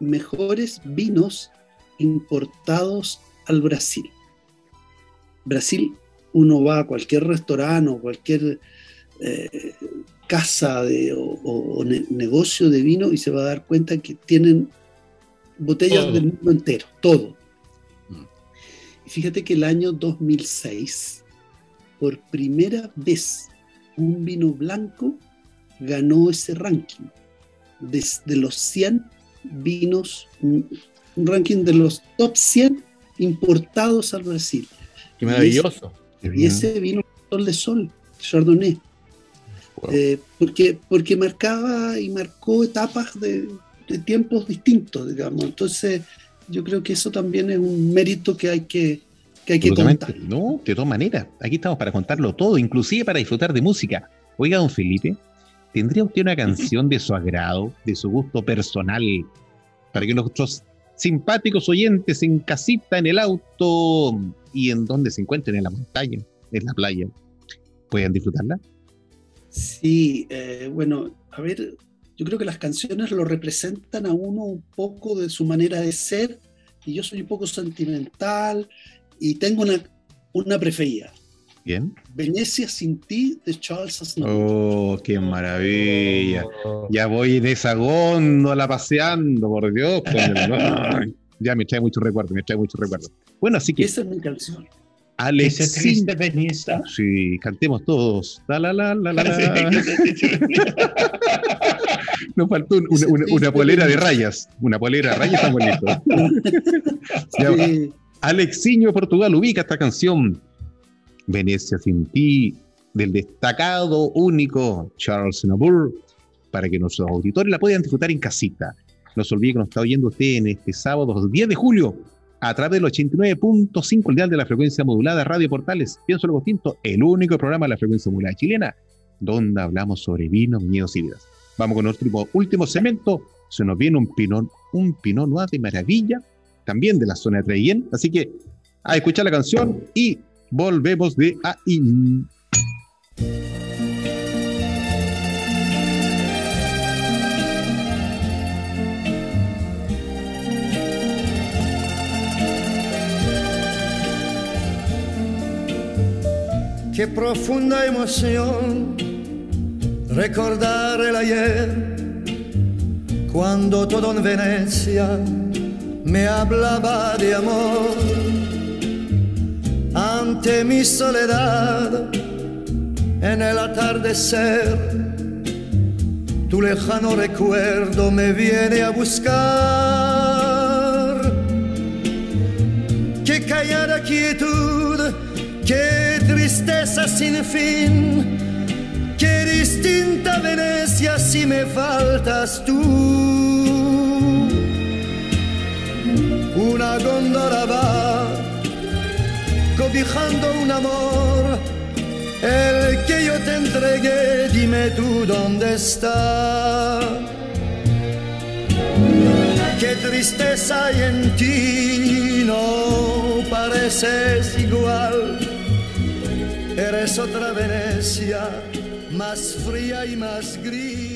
mejores vinos importados al Brasil. Brasil, uno va a cualquier restaurante o cualquier eh, casa de, o, negocio de vino y se va a dar cuenta que tienen botellas del mundo entero, todo. Mm. Y fíjate que el año 2006, por primera vez, un vino blanco ganó ese ranking. Desde los 100 vinos, un ranking de los top 100 importados al Brasil.
Qué maravilloso.
Y ese, vino Sol de Sol, Chardonnay. Eh, porque, porque marcaba y marcó etapas de, tiempos distintos, digamos. Entonces, yo creo que eso también es un mérito que hay que, que, hay que contar.
No, de todas maneras. Aquí estamos para contarlo todo, inclusive para disfrutar de música. Oiga, don Felipe, ¿tendría usted una canción de su agrado, de su gusto personal, para que nuestros simpáticos oyentes en casita, en el auto y en donde se encuentren, en la montaña, en la playa, puedan disfrutarla?
Sí, eh, bueno, a ver, yo creo que las canciones lo representan a uno un poco de su manera de ser, y yo soy un poco sentimental y tengo una, una preferida.
Bien.
Venecia sin ti de Charles Aznavour.
Oh, qué maravilla. Oh. Ya voy en esa góndola paseando, por Dios. ya me trae mucho recuerdo, me trae mucho recuerdo. Bueno, así que.
Esa es mi canción.
Alex. triste Venecia. Sí, cantemos todos. La, la, la, la, la. Nos faltó una, polera de rayas. Una polera de rayas está bonito. sí. Alexiño Portugal ubica esta canción Venecia sin ti, del destacado, único Charles Nabur, para que nuestros auditores la puedan disfrutar en casita. No se olvide que nos está oyendo usted en este sábado 10 de julio a través del 89.5 el dial de la frecuencia modulada Radio Portales. Pienso lo distinto, el único programa de la frecuencia modulada chilena donde hablamos sobre vinos, miedos y vidas. Vamos con nuestro último segmento. Se nos viene un pinón, un pinón noir de maravilla, también de la zona de Treyen. Así que a escuchar la canción y Volvemos de ahí.
Qué profunda emoción recordar el ayer Cuando todo en Venecia me hablaba de amor, ante mi soledad en el atardecer, tu lejano recuerdo me viene a buscar. Qué callada quietud, qué tristeza sin fin, qué distinta Venecia si me faltas tú. Una góndola va cobijando un amor el que yo te entregué, dime tú dónde está. Qué tristeza hay en ti, no pareces igual. Eres otra Venecia, más fría y más gris.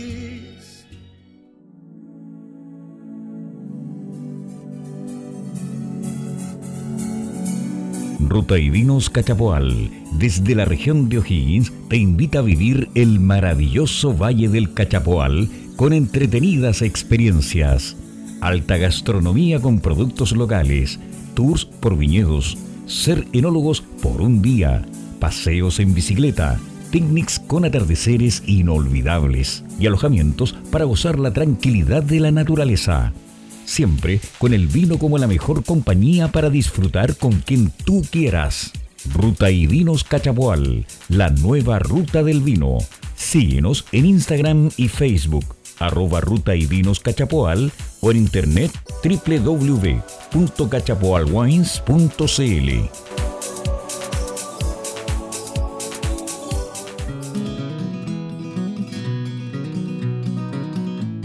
Ruta y Vinos Cachapoal, desde la región de O'Higgins, te invita a vivir el maravilloso Valle del Cachapoal con entretenidas experiencias, alta gastronomía con productos locales, tours por viñedos, ser enólogos por un día, paseos en bicicleta, picnics con atardeceres inolvidables y alojamientos para gozar la tranquilidad de la naturaleza siempre con el vino como la mejor compañía para disfrutar con quien tú quieras. Ruta y Vinos Cachapoal, la nueva ruta del vino. Síguenos en Instagram y Facebook, arroba Ruta y Vinos Cachapoal o en internet www.cachapoalwines.cl.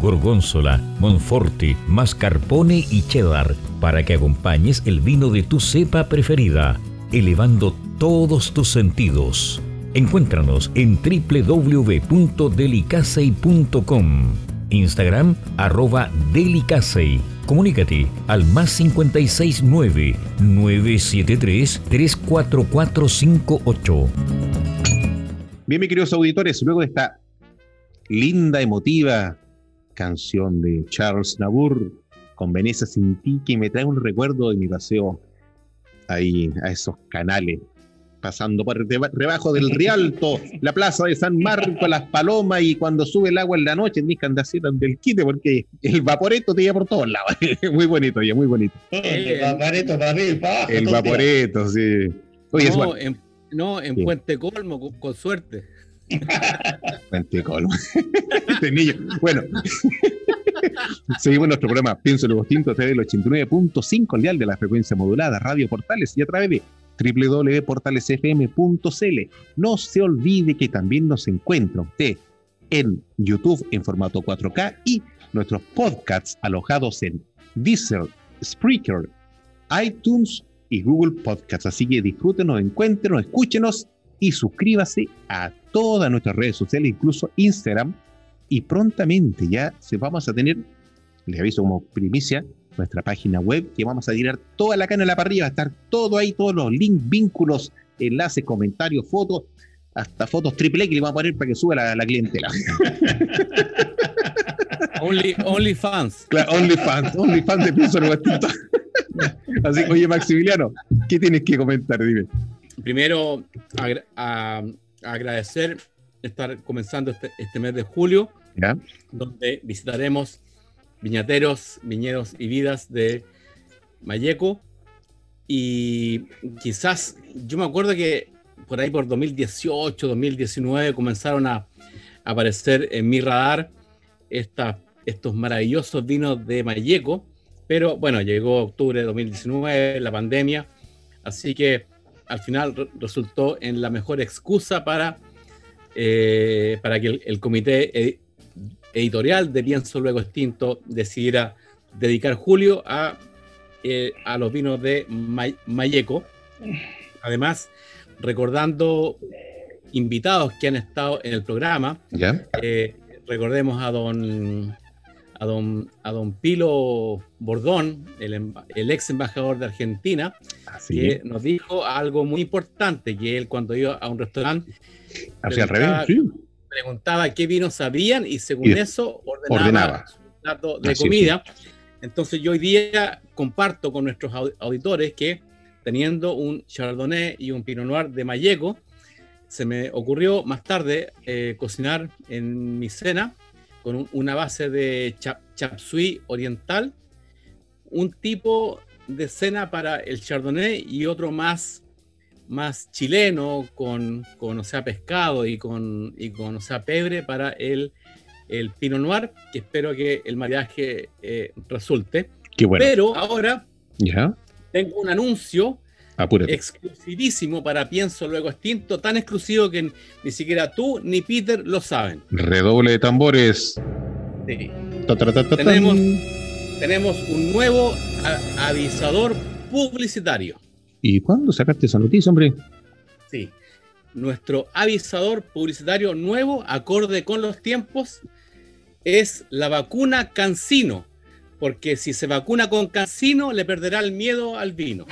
gorgonzola, monforte, mascarpone y cheddar para que acompañes el vino de tu cepa preferida, elevando todos tus sentidos. Encuéntranos en www.delicasey.com, Instagram arroba delicasey. Comunícate al más 569 973 34458.
Bien, mis queridos auditores, luego de esta linda, emotiva canción de Charles Nabur con Venecia sin ti, que me trae un recuerdo de mi paseo ahí a esos canales, pasando por debajo del Rialto, la plaza de San Marco, las palomas, y cuando sube el agua en la noche, ni que andar del quite, porque el vaporeto te lleva por todos lados. muy bonito, ya, muy bonito.
El vaporeto para
El vaporeto, sí.
no, en, no, en Puente Colmo, con suerte.
Bueno, seguimos nuestro programa Pienso en distinto a través del 89.5 al dial de la frecuencia modulada Radio Portales y a través de www.portalesfm.cl. No se olvide que también nos encuentra usted en YouTube en formato 4K y nuestros podcasts alojados en Deezer, Spreaker, iTunes y Google Podcasts. Así que disfrútenos, encuéntrenos, escúchenos y suscríbase a todas nuestras redes sociales, incluso Instagram. Y prontamente ya se vamos a tener, les aviso como primicia, nuestra página web, que vamos a tirar toda la cana en la parrilla, va a estar todo ahí, todos los links, vínculos, enlaces, comentarios, fotos, hasta fotos triple X que le vamos a poner para que suba la, clientela.
only, only fans.
Claro, only fans, only fans de pienso Así que, oye, Maximiliano, ¿qué tienes que comentar? Dime.
Primero, a, agradecer estar comenzando este, este mes de julio, donde visitaremos viñateros, viñedos y vidas de Mayeco. Y quizás, yo me acuerdo que por ahí por 2018, 2019 comenzaron a aparecer en mi radar estos maravillosos vinos de Mayeco, pero bueno, llegó octubre de 2019, la pandemia, así que al final resultó en la mejor excusa para, eh, para que el, comité editorial de Pienso Luego Extinto decidiera dedicar julio a eh, a los vinos de Mayeco. Además, recordando invitados que han estado en el programa. Eh, recordemos a don, a don, a don Pilo Bordón, el, el ex embajador de Argentina, que nos dijo algo muy importante, que él cuando iba a un restaurante...
Hacia al revés,
Preguntaba qué vinos sabían y según eso ordenaba, un plato de comida. Entonces yo hoy día comparto con nuestros auditores que teniendo un Chardonnay y un Pinot Noir de Malleco, se me ocurrió más tarde eh, cocinar en mi cena con una base de chap, suey oriental, un tipo de cena para el chardonnay y otro más, más chileno con, con, o sea, pescado y con, y con, o sea, pebre para el, el pinot noir, que espero que el mariaje eh, resulte.
Qué bueno.
Pero ahora tengo un anuncio exclusivísimo para Pienso Luego Extinto, tan exclusivo que ni siquiera tú ni Peter lo saben.
Redoble de tambores.
tenemos, tenemos un nuevo avisador publicitario.
¿Y cuándo sacaste esa noticia, hombre?
Sí. Nuestro avisador publicitario nuevo, acorde con los tiempos, es la vacuna Cancino. Porque si se vacuna con Cancino, le perderá el miedo al vino.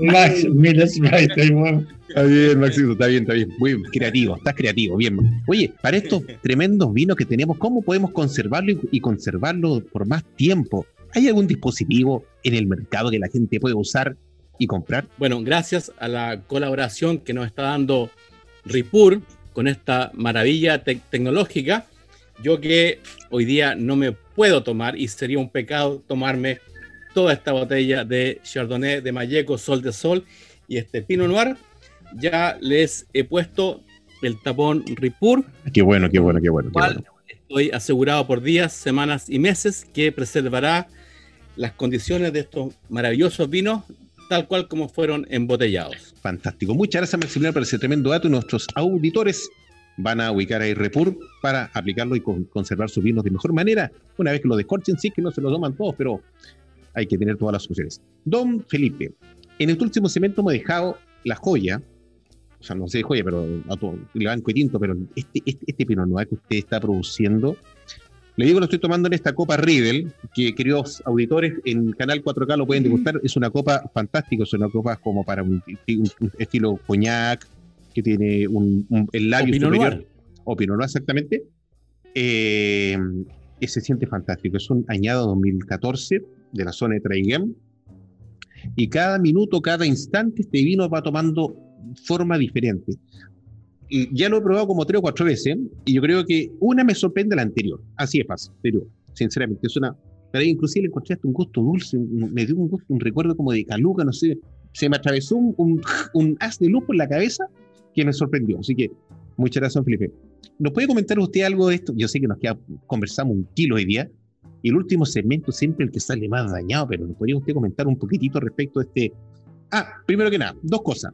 Max, Está bien, Maxito, está bien, está bien. Muy creativo, estás creativo, bien. Oye, para estos tremendos vinos que tenemos, ¿cómo podemos conservarlo y, conservarlo por más tiempo? ¿Hay algún dispositivo en el mercado que la gente puede usar y comprar?
Bueno, gracias a la colaboración que nos está dando Ripur con esta maravilla tecnológica, yo que hoy día no me puedo tomar y sería un pecado tomarme toda esta botella de Chardonnay de Malleco Sol de Sol y este Pinot Noir. Ya les he puesto el tapón Ripur.
Qué bueno, qué bueno, qué bueno.
Estoy asegurado por días, semanas y meses que preservará las condiciones de estos maravillosos vinos tal cual como fueron embotellados.
Fantástico. Muchas gracias, Maximiliano, por ese tremendo dato. Y nuestros auditores van a ubicar ahí Repur para aplicarlo y conservar sus vinos de mejor manera. Una vez que lo descorchen, sí que no se lo toman todos, pero hay que tener todas las soluciones. Don Felipe, en el último segmento hemos dejado la joya, o sea, no sé de joya, pero a todo, blanco y tinto, pero este, este, este Pinot Noir que usted está produciendo, le digo, lo estoy tomando en esta copa Riedel, que queridos auditores en Canal 4K lo pueden degustar. Es una copa fantástica, es una copa como para un, estilo coñac, que tiene un, el labio superior. O Pinot Noir, exactamente. Eh, se siente fantástico. Es un añado 2014 de la zona de Traiguem. Y cada minuto, cada instante, este vino va tomando forma diferente. Y ya lo he probado como tres o cuatro veces, y yo creo que una me sorprende la anterior. Así es fácil, pero sinceramente es una. Pero inclusive le encontré hasta un gusto dulce, me dio un gusto, un recuerdo como de caluca, no sé. Se me atravesó un, un, haz de luz por la cabeza que me sorprendió. Así que muchas gracias, Felipe. ¿Nos puede comentar usted algo de esto? Yo sé que nos queda, conversamos un kilo hoy día, y el último segmento siempre el que sale más dañado, pero ¿nos podría usted comentar un poquitito respecto a este? Ah, primero que nada, dos cosas.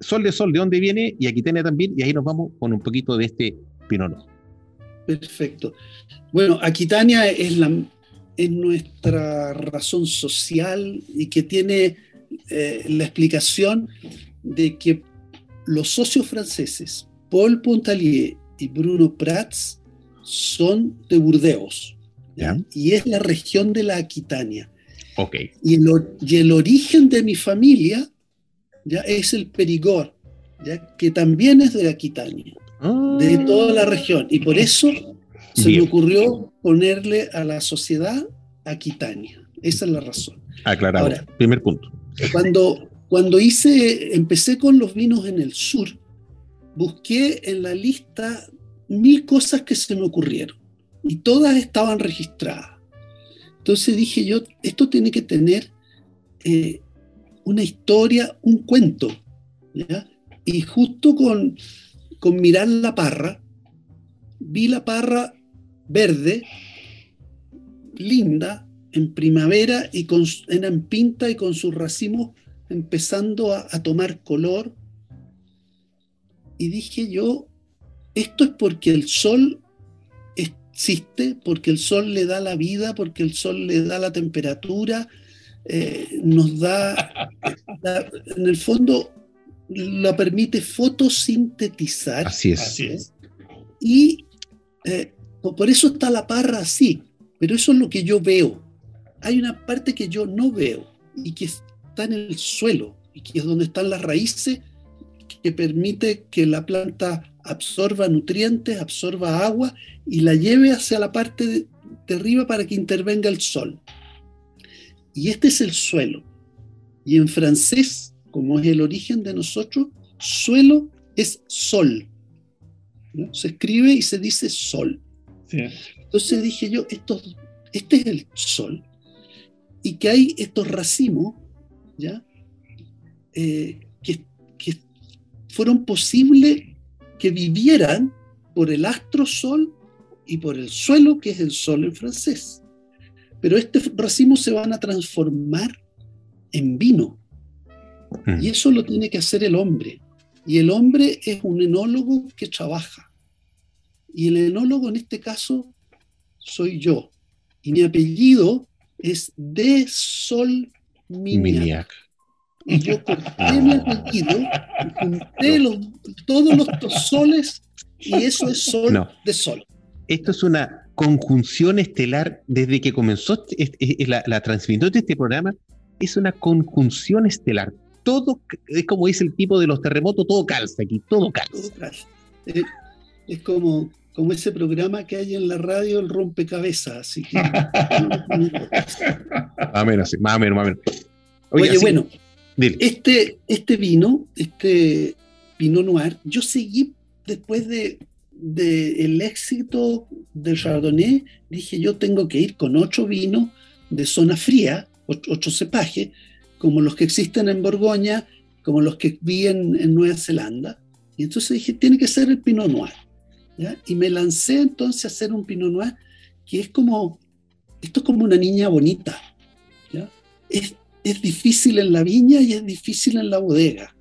Sol de Sol, ¿de dónde viene? Y tiene también, y ahí nos vamos con un poquito de este Pinono.
Perfecto. Bueno, Aquitania es, la, es nuestra razón social y que tiene eh, la explicación de que los socios franceses, Paul Pontalier y Bruno Prats, son de Burdeos. Y es la región de la Aquitania.
Okay.
Y, el, y el origen de mi familia ya es el Perigord, ya que también es de Aquitania, de ah. toda la región. Y por eso se me ocurrió ponerle a la sociedad Aquitania. Esa es la razón.
Aclarado. Ahora, Primer punto.
Cuando, cuando hice, empecé con los vinos en el sur, busqué en la lista mil cosas que se me ocurrieron y todas estaban registradas. Entonces dije yo, esto tiene que tener eh, una historia, un cuento. Y justo con, con mirar la parra, vi la parra verde, linda, en primavera y con, en pinta y con sus racimos empezando a, a tomar color. Y dije yo, esto es porque el sol existe porque el sol le da la vida, porque el sol le da la temperatura, eh, nos da, en el fondo, la permite fotosintetizar.
Así es. Así es.
Y eh, por eso está la parra así, pero eso es lo que yo veo. Hay una parte que yo no veo y que está en el suelo y que es donde están las raíces que permite que la planta absorba nutrientes, absorba agua y la lleve hacia la parte de, arriba para que intervenga el sol. Y este es el suelo. Y en francés, como es el origen de nosotros, suelo es sol. Se escribe y se dice sol. Entonces dije yo, esto, este es el sol. Y que hay estos racimos, ¿ya? Eh, que, que fueron posibles que vivieran por el astro sol y por el suelo, que es el sol en francés. Pero este racimo se van a transformar en vino. Mm. Y eso lo tiene que hacer el hombre. Y el hombre es un enólogo que trabaja. Y el enólogo en este caso soy yo. Y mi apellido es de Sol Miniac y yo corté mi apellido, junté todos los soles y eso es sol de sol.
Esto es una conjunción estelar desde que comenzó la, la transmisión de este programa, es una conjunción estelar. Todo, es como dice el tipo de los terremotos, todo calza aquí, todo calza.
Eh, es, como, como ese programa que hay en la radio, el rompecabezas, así que...
más o menos, más o menos, más o menos.
Oye, bueno, este, este vino, este Pinot Noir, yo seguí después de, el éxito del Chardonnay, dije yo tengo que ir con ocho vinos de zona fría, ocho, cepajes, como los que existen en Borgoña, como los que vi en, Nueva Zelanda. Y entonces dije, tiene que ser el Pinot Noir. Y me lancé entonces a hacer un Pinot Noir que es como, esto es como una niña bonita. ¿Ya? Es es difícil en la viña y es difícil en la bodega.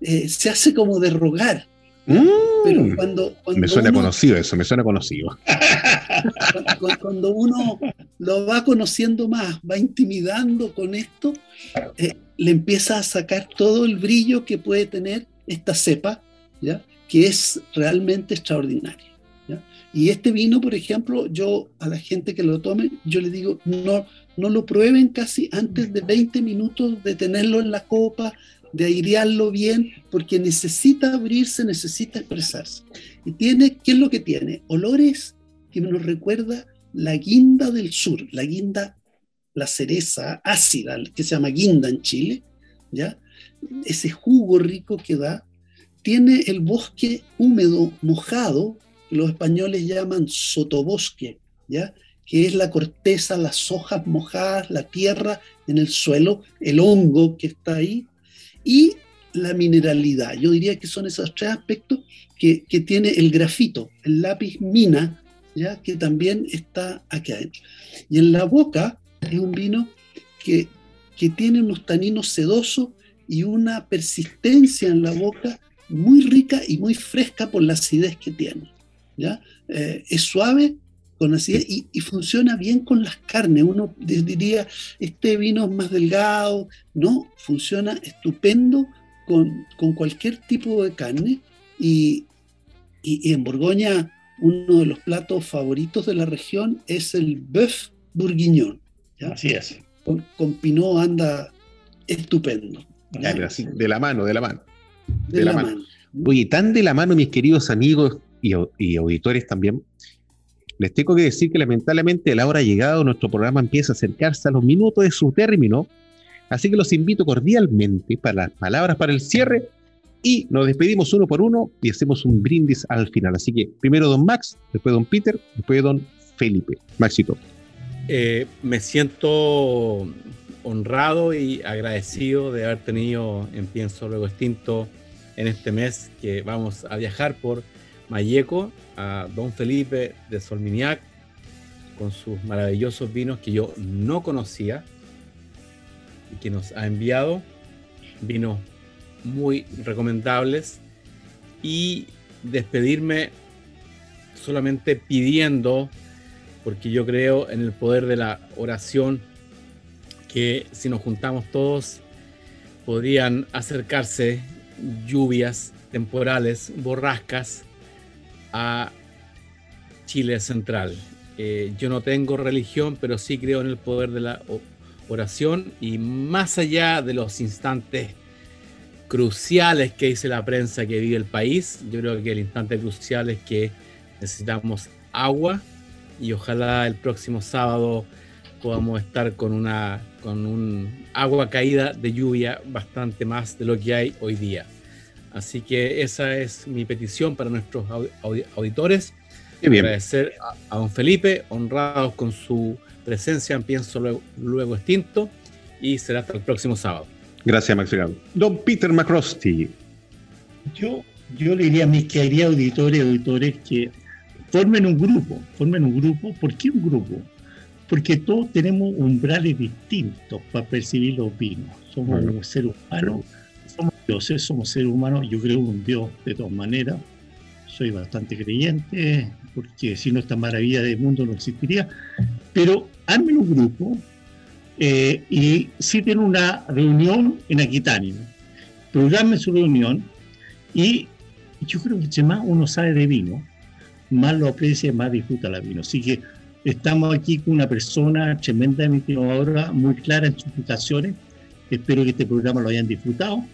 Eh, se hace como de rogar.
Pero mm. cuando, me suena conocido eso, me suena conocido.
Cuando, uno lo va conociendo más, va intimidando con esto, eh, le empieza a sacar todo el brillo que puede tener esta cepa, ¿ya? que es realmente extraordinaria. Y este vino, por ejemplo, yo a la gente que lo tome, yo le digo, no, no lo prueben casi antes de 20 minutos de tenerlo en la copa, de airearlo bien, porque necesita abrirse, necesita expresarse. Y tiene, ¿qué es lo que tiene? Olores que nos recuerda la guinda del sur, la guinda, la cereza ácida, que se llama guinda en Chile, ¿ya? Ese jugo rico que da, tiene el bosque húmedo, mojado, que los españoles llaman sotobosque, ¿ya? Que es la corteza, las hojas mojadas, la tierra en el suelo, el hongo que está ahí y la mineralidad. Yo diría que son esos tres aspectos que, tiene el grafito, el lápiz mina, ya que también está aquí adentro. Y en la boca es un vino que, que tiene unos taninos sedosos y una persistencia en la boca muy rica y muy fresca por la acidez que tiene. ¿ya? Eh, es suave, con acidez y, funciona bien con las carnes. Uno diría, este vino es más delgado. No, funciona estupendo con, cualquier tipo de carne. Y, en Borgoña, uno de los platos favoritos de la región es el bœuf bourguignon.
Así es.
Con, Pinot anda estupendo.
de la mano, de la mano. De, la, mano. Oye, tan de la mano, mis queridos amigos y, y auditores también, les tengo que decir que lamentablemente la hora ha llegado, nuestro programa empieza a acercarse a los minutos de su término, así que los invito cordialmente para las palabras para el cierre y nos despedimos uno por uno y hacemos un brindis al final. Así que primero don Max, después don Peter, después don Felipe. Maxito.
Eh, me siento honrado y agradecido de haber tenido en Pienso Luego Extinto en este mes que vamos a viajar por Mayeco a Don Felipe de Solminiac con sus maravillosos vinos que yo no conocía y que nos ha enviado. Vinos muy recomendables. Y despedirme solamente pidiendo, porque yo creo en el poder de la oración, que si nos juntamos todos, podrían acercarse lluvias temporales, borrascas a Chile central. Eh, yo no tengo religión, pero sí creo en el poder de la oración y más allá de los instantes cruciales que dice la prensa que vive el país, yo creo que el instante crucial es que necesitamos agua y ojalá el próximo sábado podamos estar con una con un agua caída de lluvia bastante más de lo que hay hoy día. Así que esa es mi petición para nuestros auditores. Agradecer a, don Felipe, honrados con su presencia en Pienso Luego, Extinto, y será hasta el próximo sábado.
Gracias, Max Don Peter Macrosti.
Yo, yo le diría a mis queridos auditores auditores que formen un grupo, formen un grupo. ¿Por qué un grupo? Porque todos tenemos umbrales distintos para percibir los vinos. Somos un ser humano, dioses, somos seres humanos. Yo creo en un Dios de todas maneras. Soy bastante creyente, porque si no esta maravilla del mundo no existiría. Pero armen un grupo eh, y citen una reunión en Aquitania. Programen su reunión y yo creo que más uno sabe de vino, más lo aprecia, más disfruta el vino. Así que estamos aquí con una persona tremendamente innovadora, muy clara en sus explicaciones. Espero que este programa lo hayan disfrutado.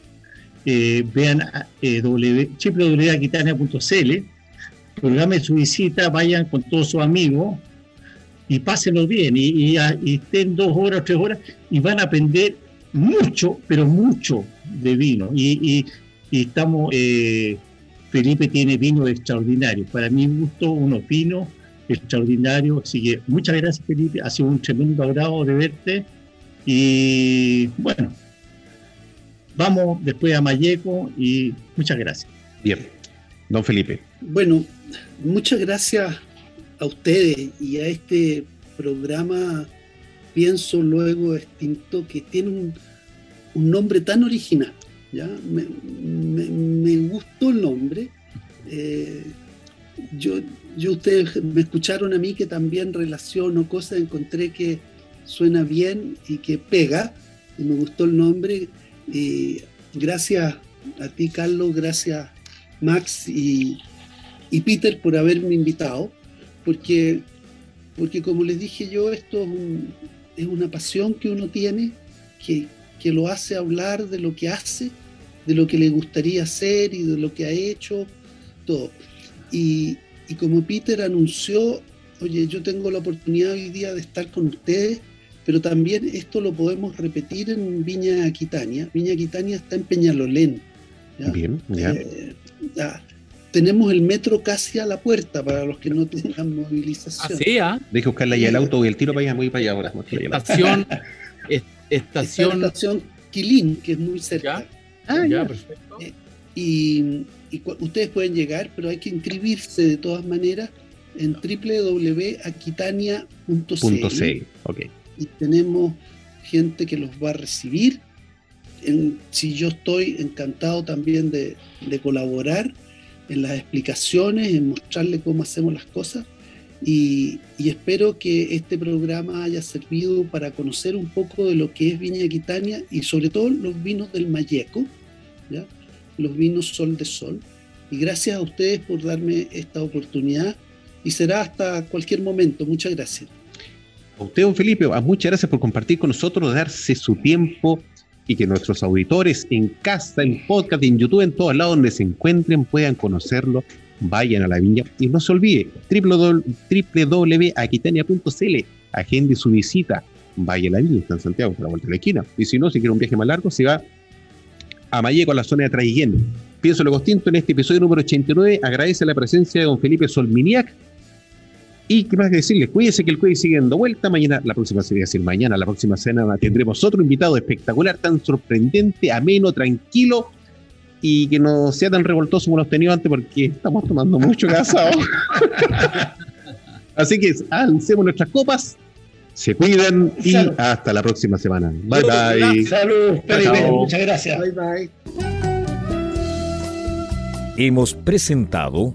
Eh, vean eh, www.aquitania.cl, su visita, vayan con todos sus amigos y pásenlo bien y, estén dos horas, tres horas y van a aprender mucho, pero mucho de vino. Y, estamos, eh, Felipe tiene vino extraordinario. Para mi gusto, unos vinos extraordinarios. Así que muchas gracias, Felipe. Ha sido un tremendo agrado de verte. Y bueno, vamos después a Mayeco y muchas gracias.
Bien, don Felipe.
Bueno, muchas gracias a ustedes y a este programa Pienso Luego Extinto que tiene un, nombre tan original. ¿ya? Me, gustó el nombre. Eh, yo, yo, ustedes me escucharon a mí que también relaciono cosas, encontré que suena bien y que pega, y me gustó el nombre. Y gracias a ti, Carlos, gracias Max y, y Peter por haberme invitado porque, porque como les dije yo, esto es, una pasión que uno tiene, que, lo hace hablar de lo que hace, de lo que le gustaría hacer y de lo que ha hecho, todo. Y, como Peter anunció, oye, yo tengo la oportunidad hoy día de estar con ustedes, pero también esto lo podemos repetir en Viña Aquitania. Viña Aquitania está en Peñalolén.
Bien,
eh, ya tenemos el metro casi a la puerta para los que no tengan movilización.
Así, ¿ah?
Deje buscarle ahí el auto y el tiro para allá, muy para allá ahora.
Estación,
estación... estación Quilín, que es muy cerca.
Ah, ya, perfecto.
Eh, y, ustedes pueden llegar, pero hay que inscribirse de todas maneras en www.aquitania.cl.
Okay.
Y tenemos gente que los va a recibir. si yo estoy encantado también de, de colaborar en las explicaciones, en mostrarle cómo hacemos las cosas. Y, espero que este programa haya servido para conocer un poco de lo que es Viña Aquitania y sobre todo los vinos del Mayeco, ¿ya? los vinos Sol de Sol. Y gracias a ustedes por darme esta oportunidad y será hasta cualquier momento. Muchas gracias.
A usted, don Felipe, muchas gracias por compartir con nosotros, darse su tiempo y que nuestros auditores en casa, en podcast, en YouTube, en todos lados donde se encuentren puedan conocerlo, vayan a la viña y no se olvide www.aquitania.cl, agende su visita, vaya a la viña, está en Santiago, por la vuelta de la esquina. Y si no, si quiere un viaje más largo, se va a Mayeco, a la zona de Traiguén. Pienso lo costinto en este episodio número 89. Agradece la presencia de don Felipe Solminiac y qué más que decirles, cuídense que el quiz sigue dando vuelta. Mañana, la próxima sería decir mañana, la próxima semana tendremos otro invitado espectacular, tan sorprendente, ameno, tranquilo y que no sea tan revoltoso como lo hemos tenido antes porque estamos tomando mucho casado. Así que alcemos nuestras copas, se cuidan y hasta la próxima semana. Bye bye.
Salud, muchas gracias. Bye bye.
Hemos presentado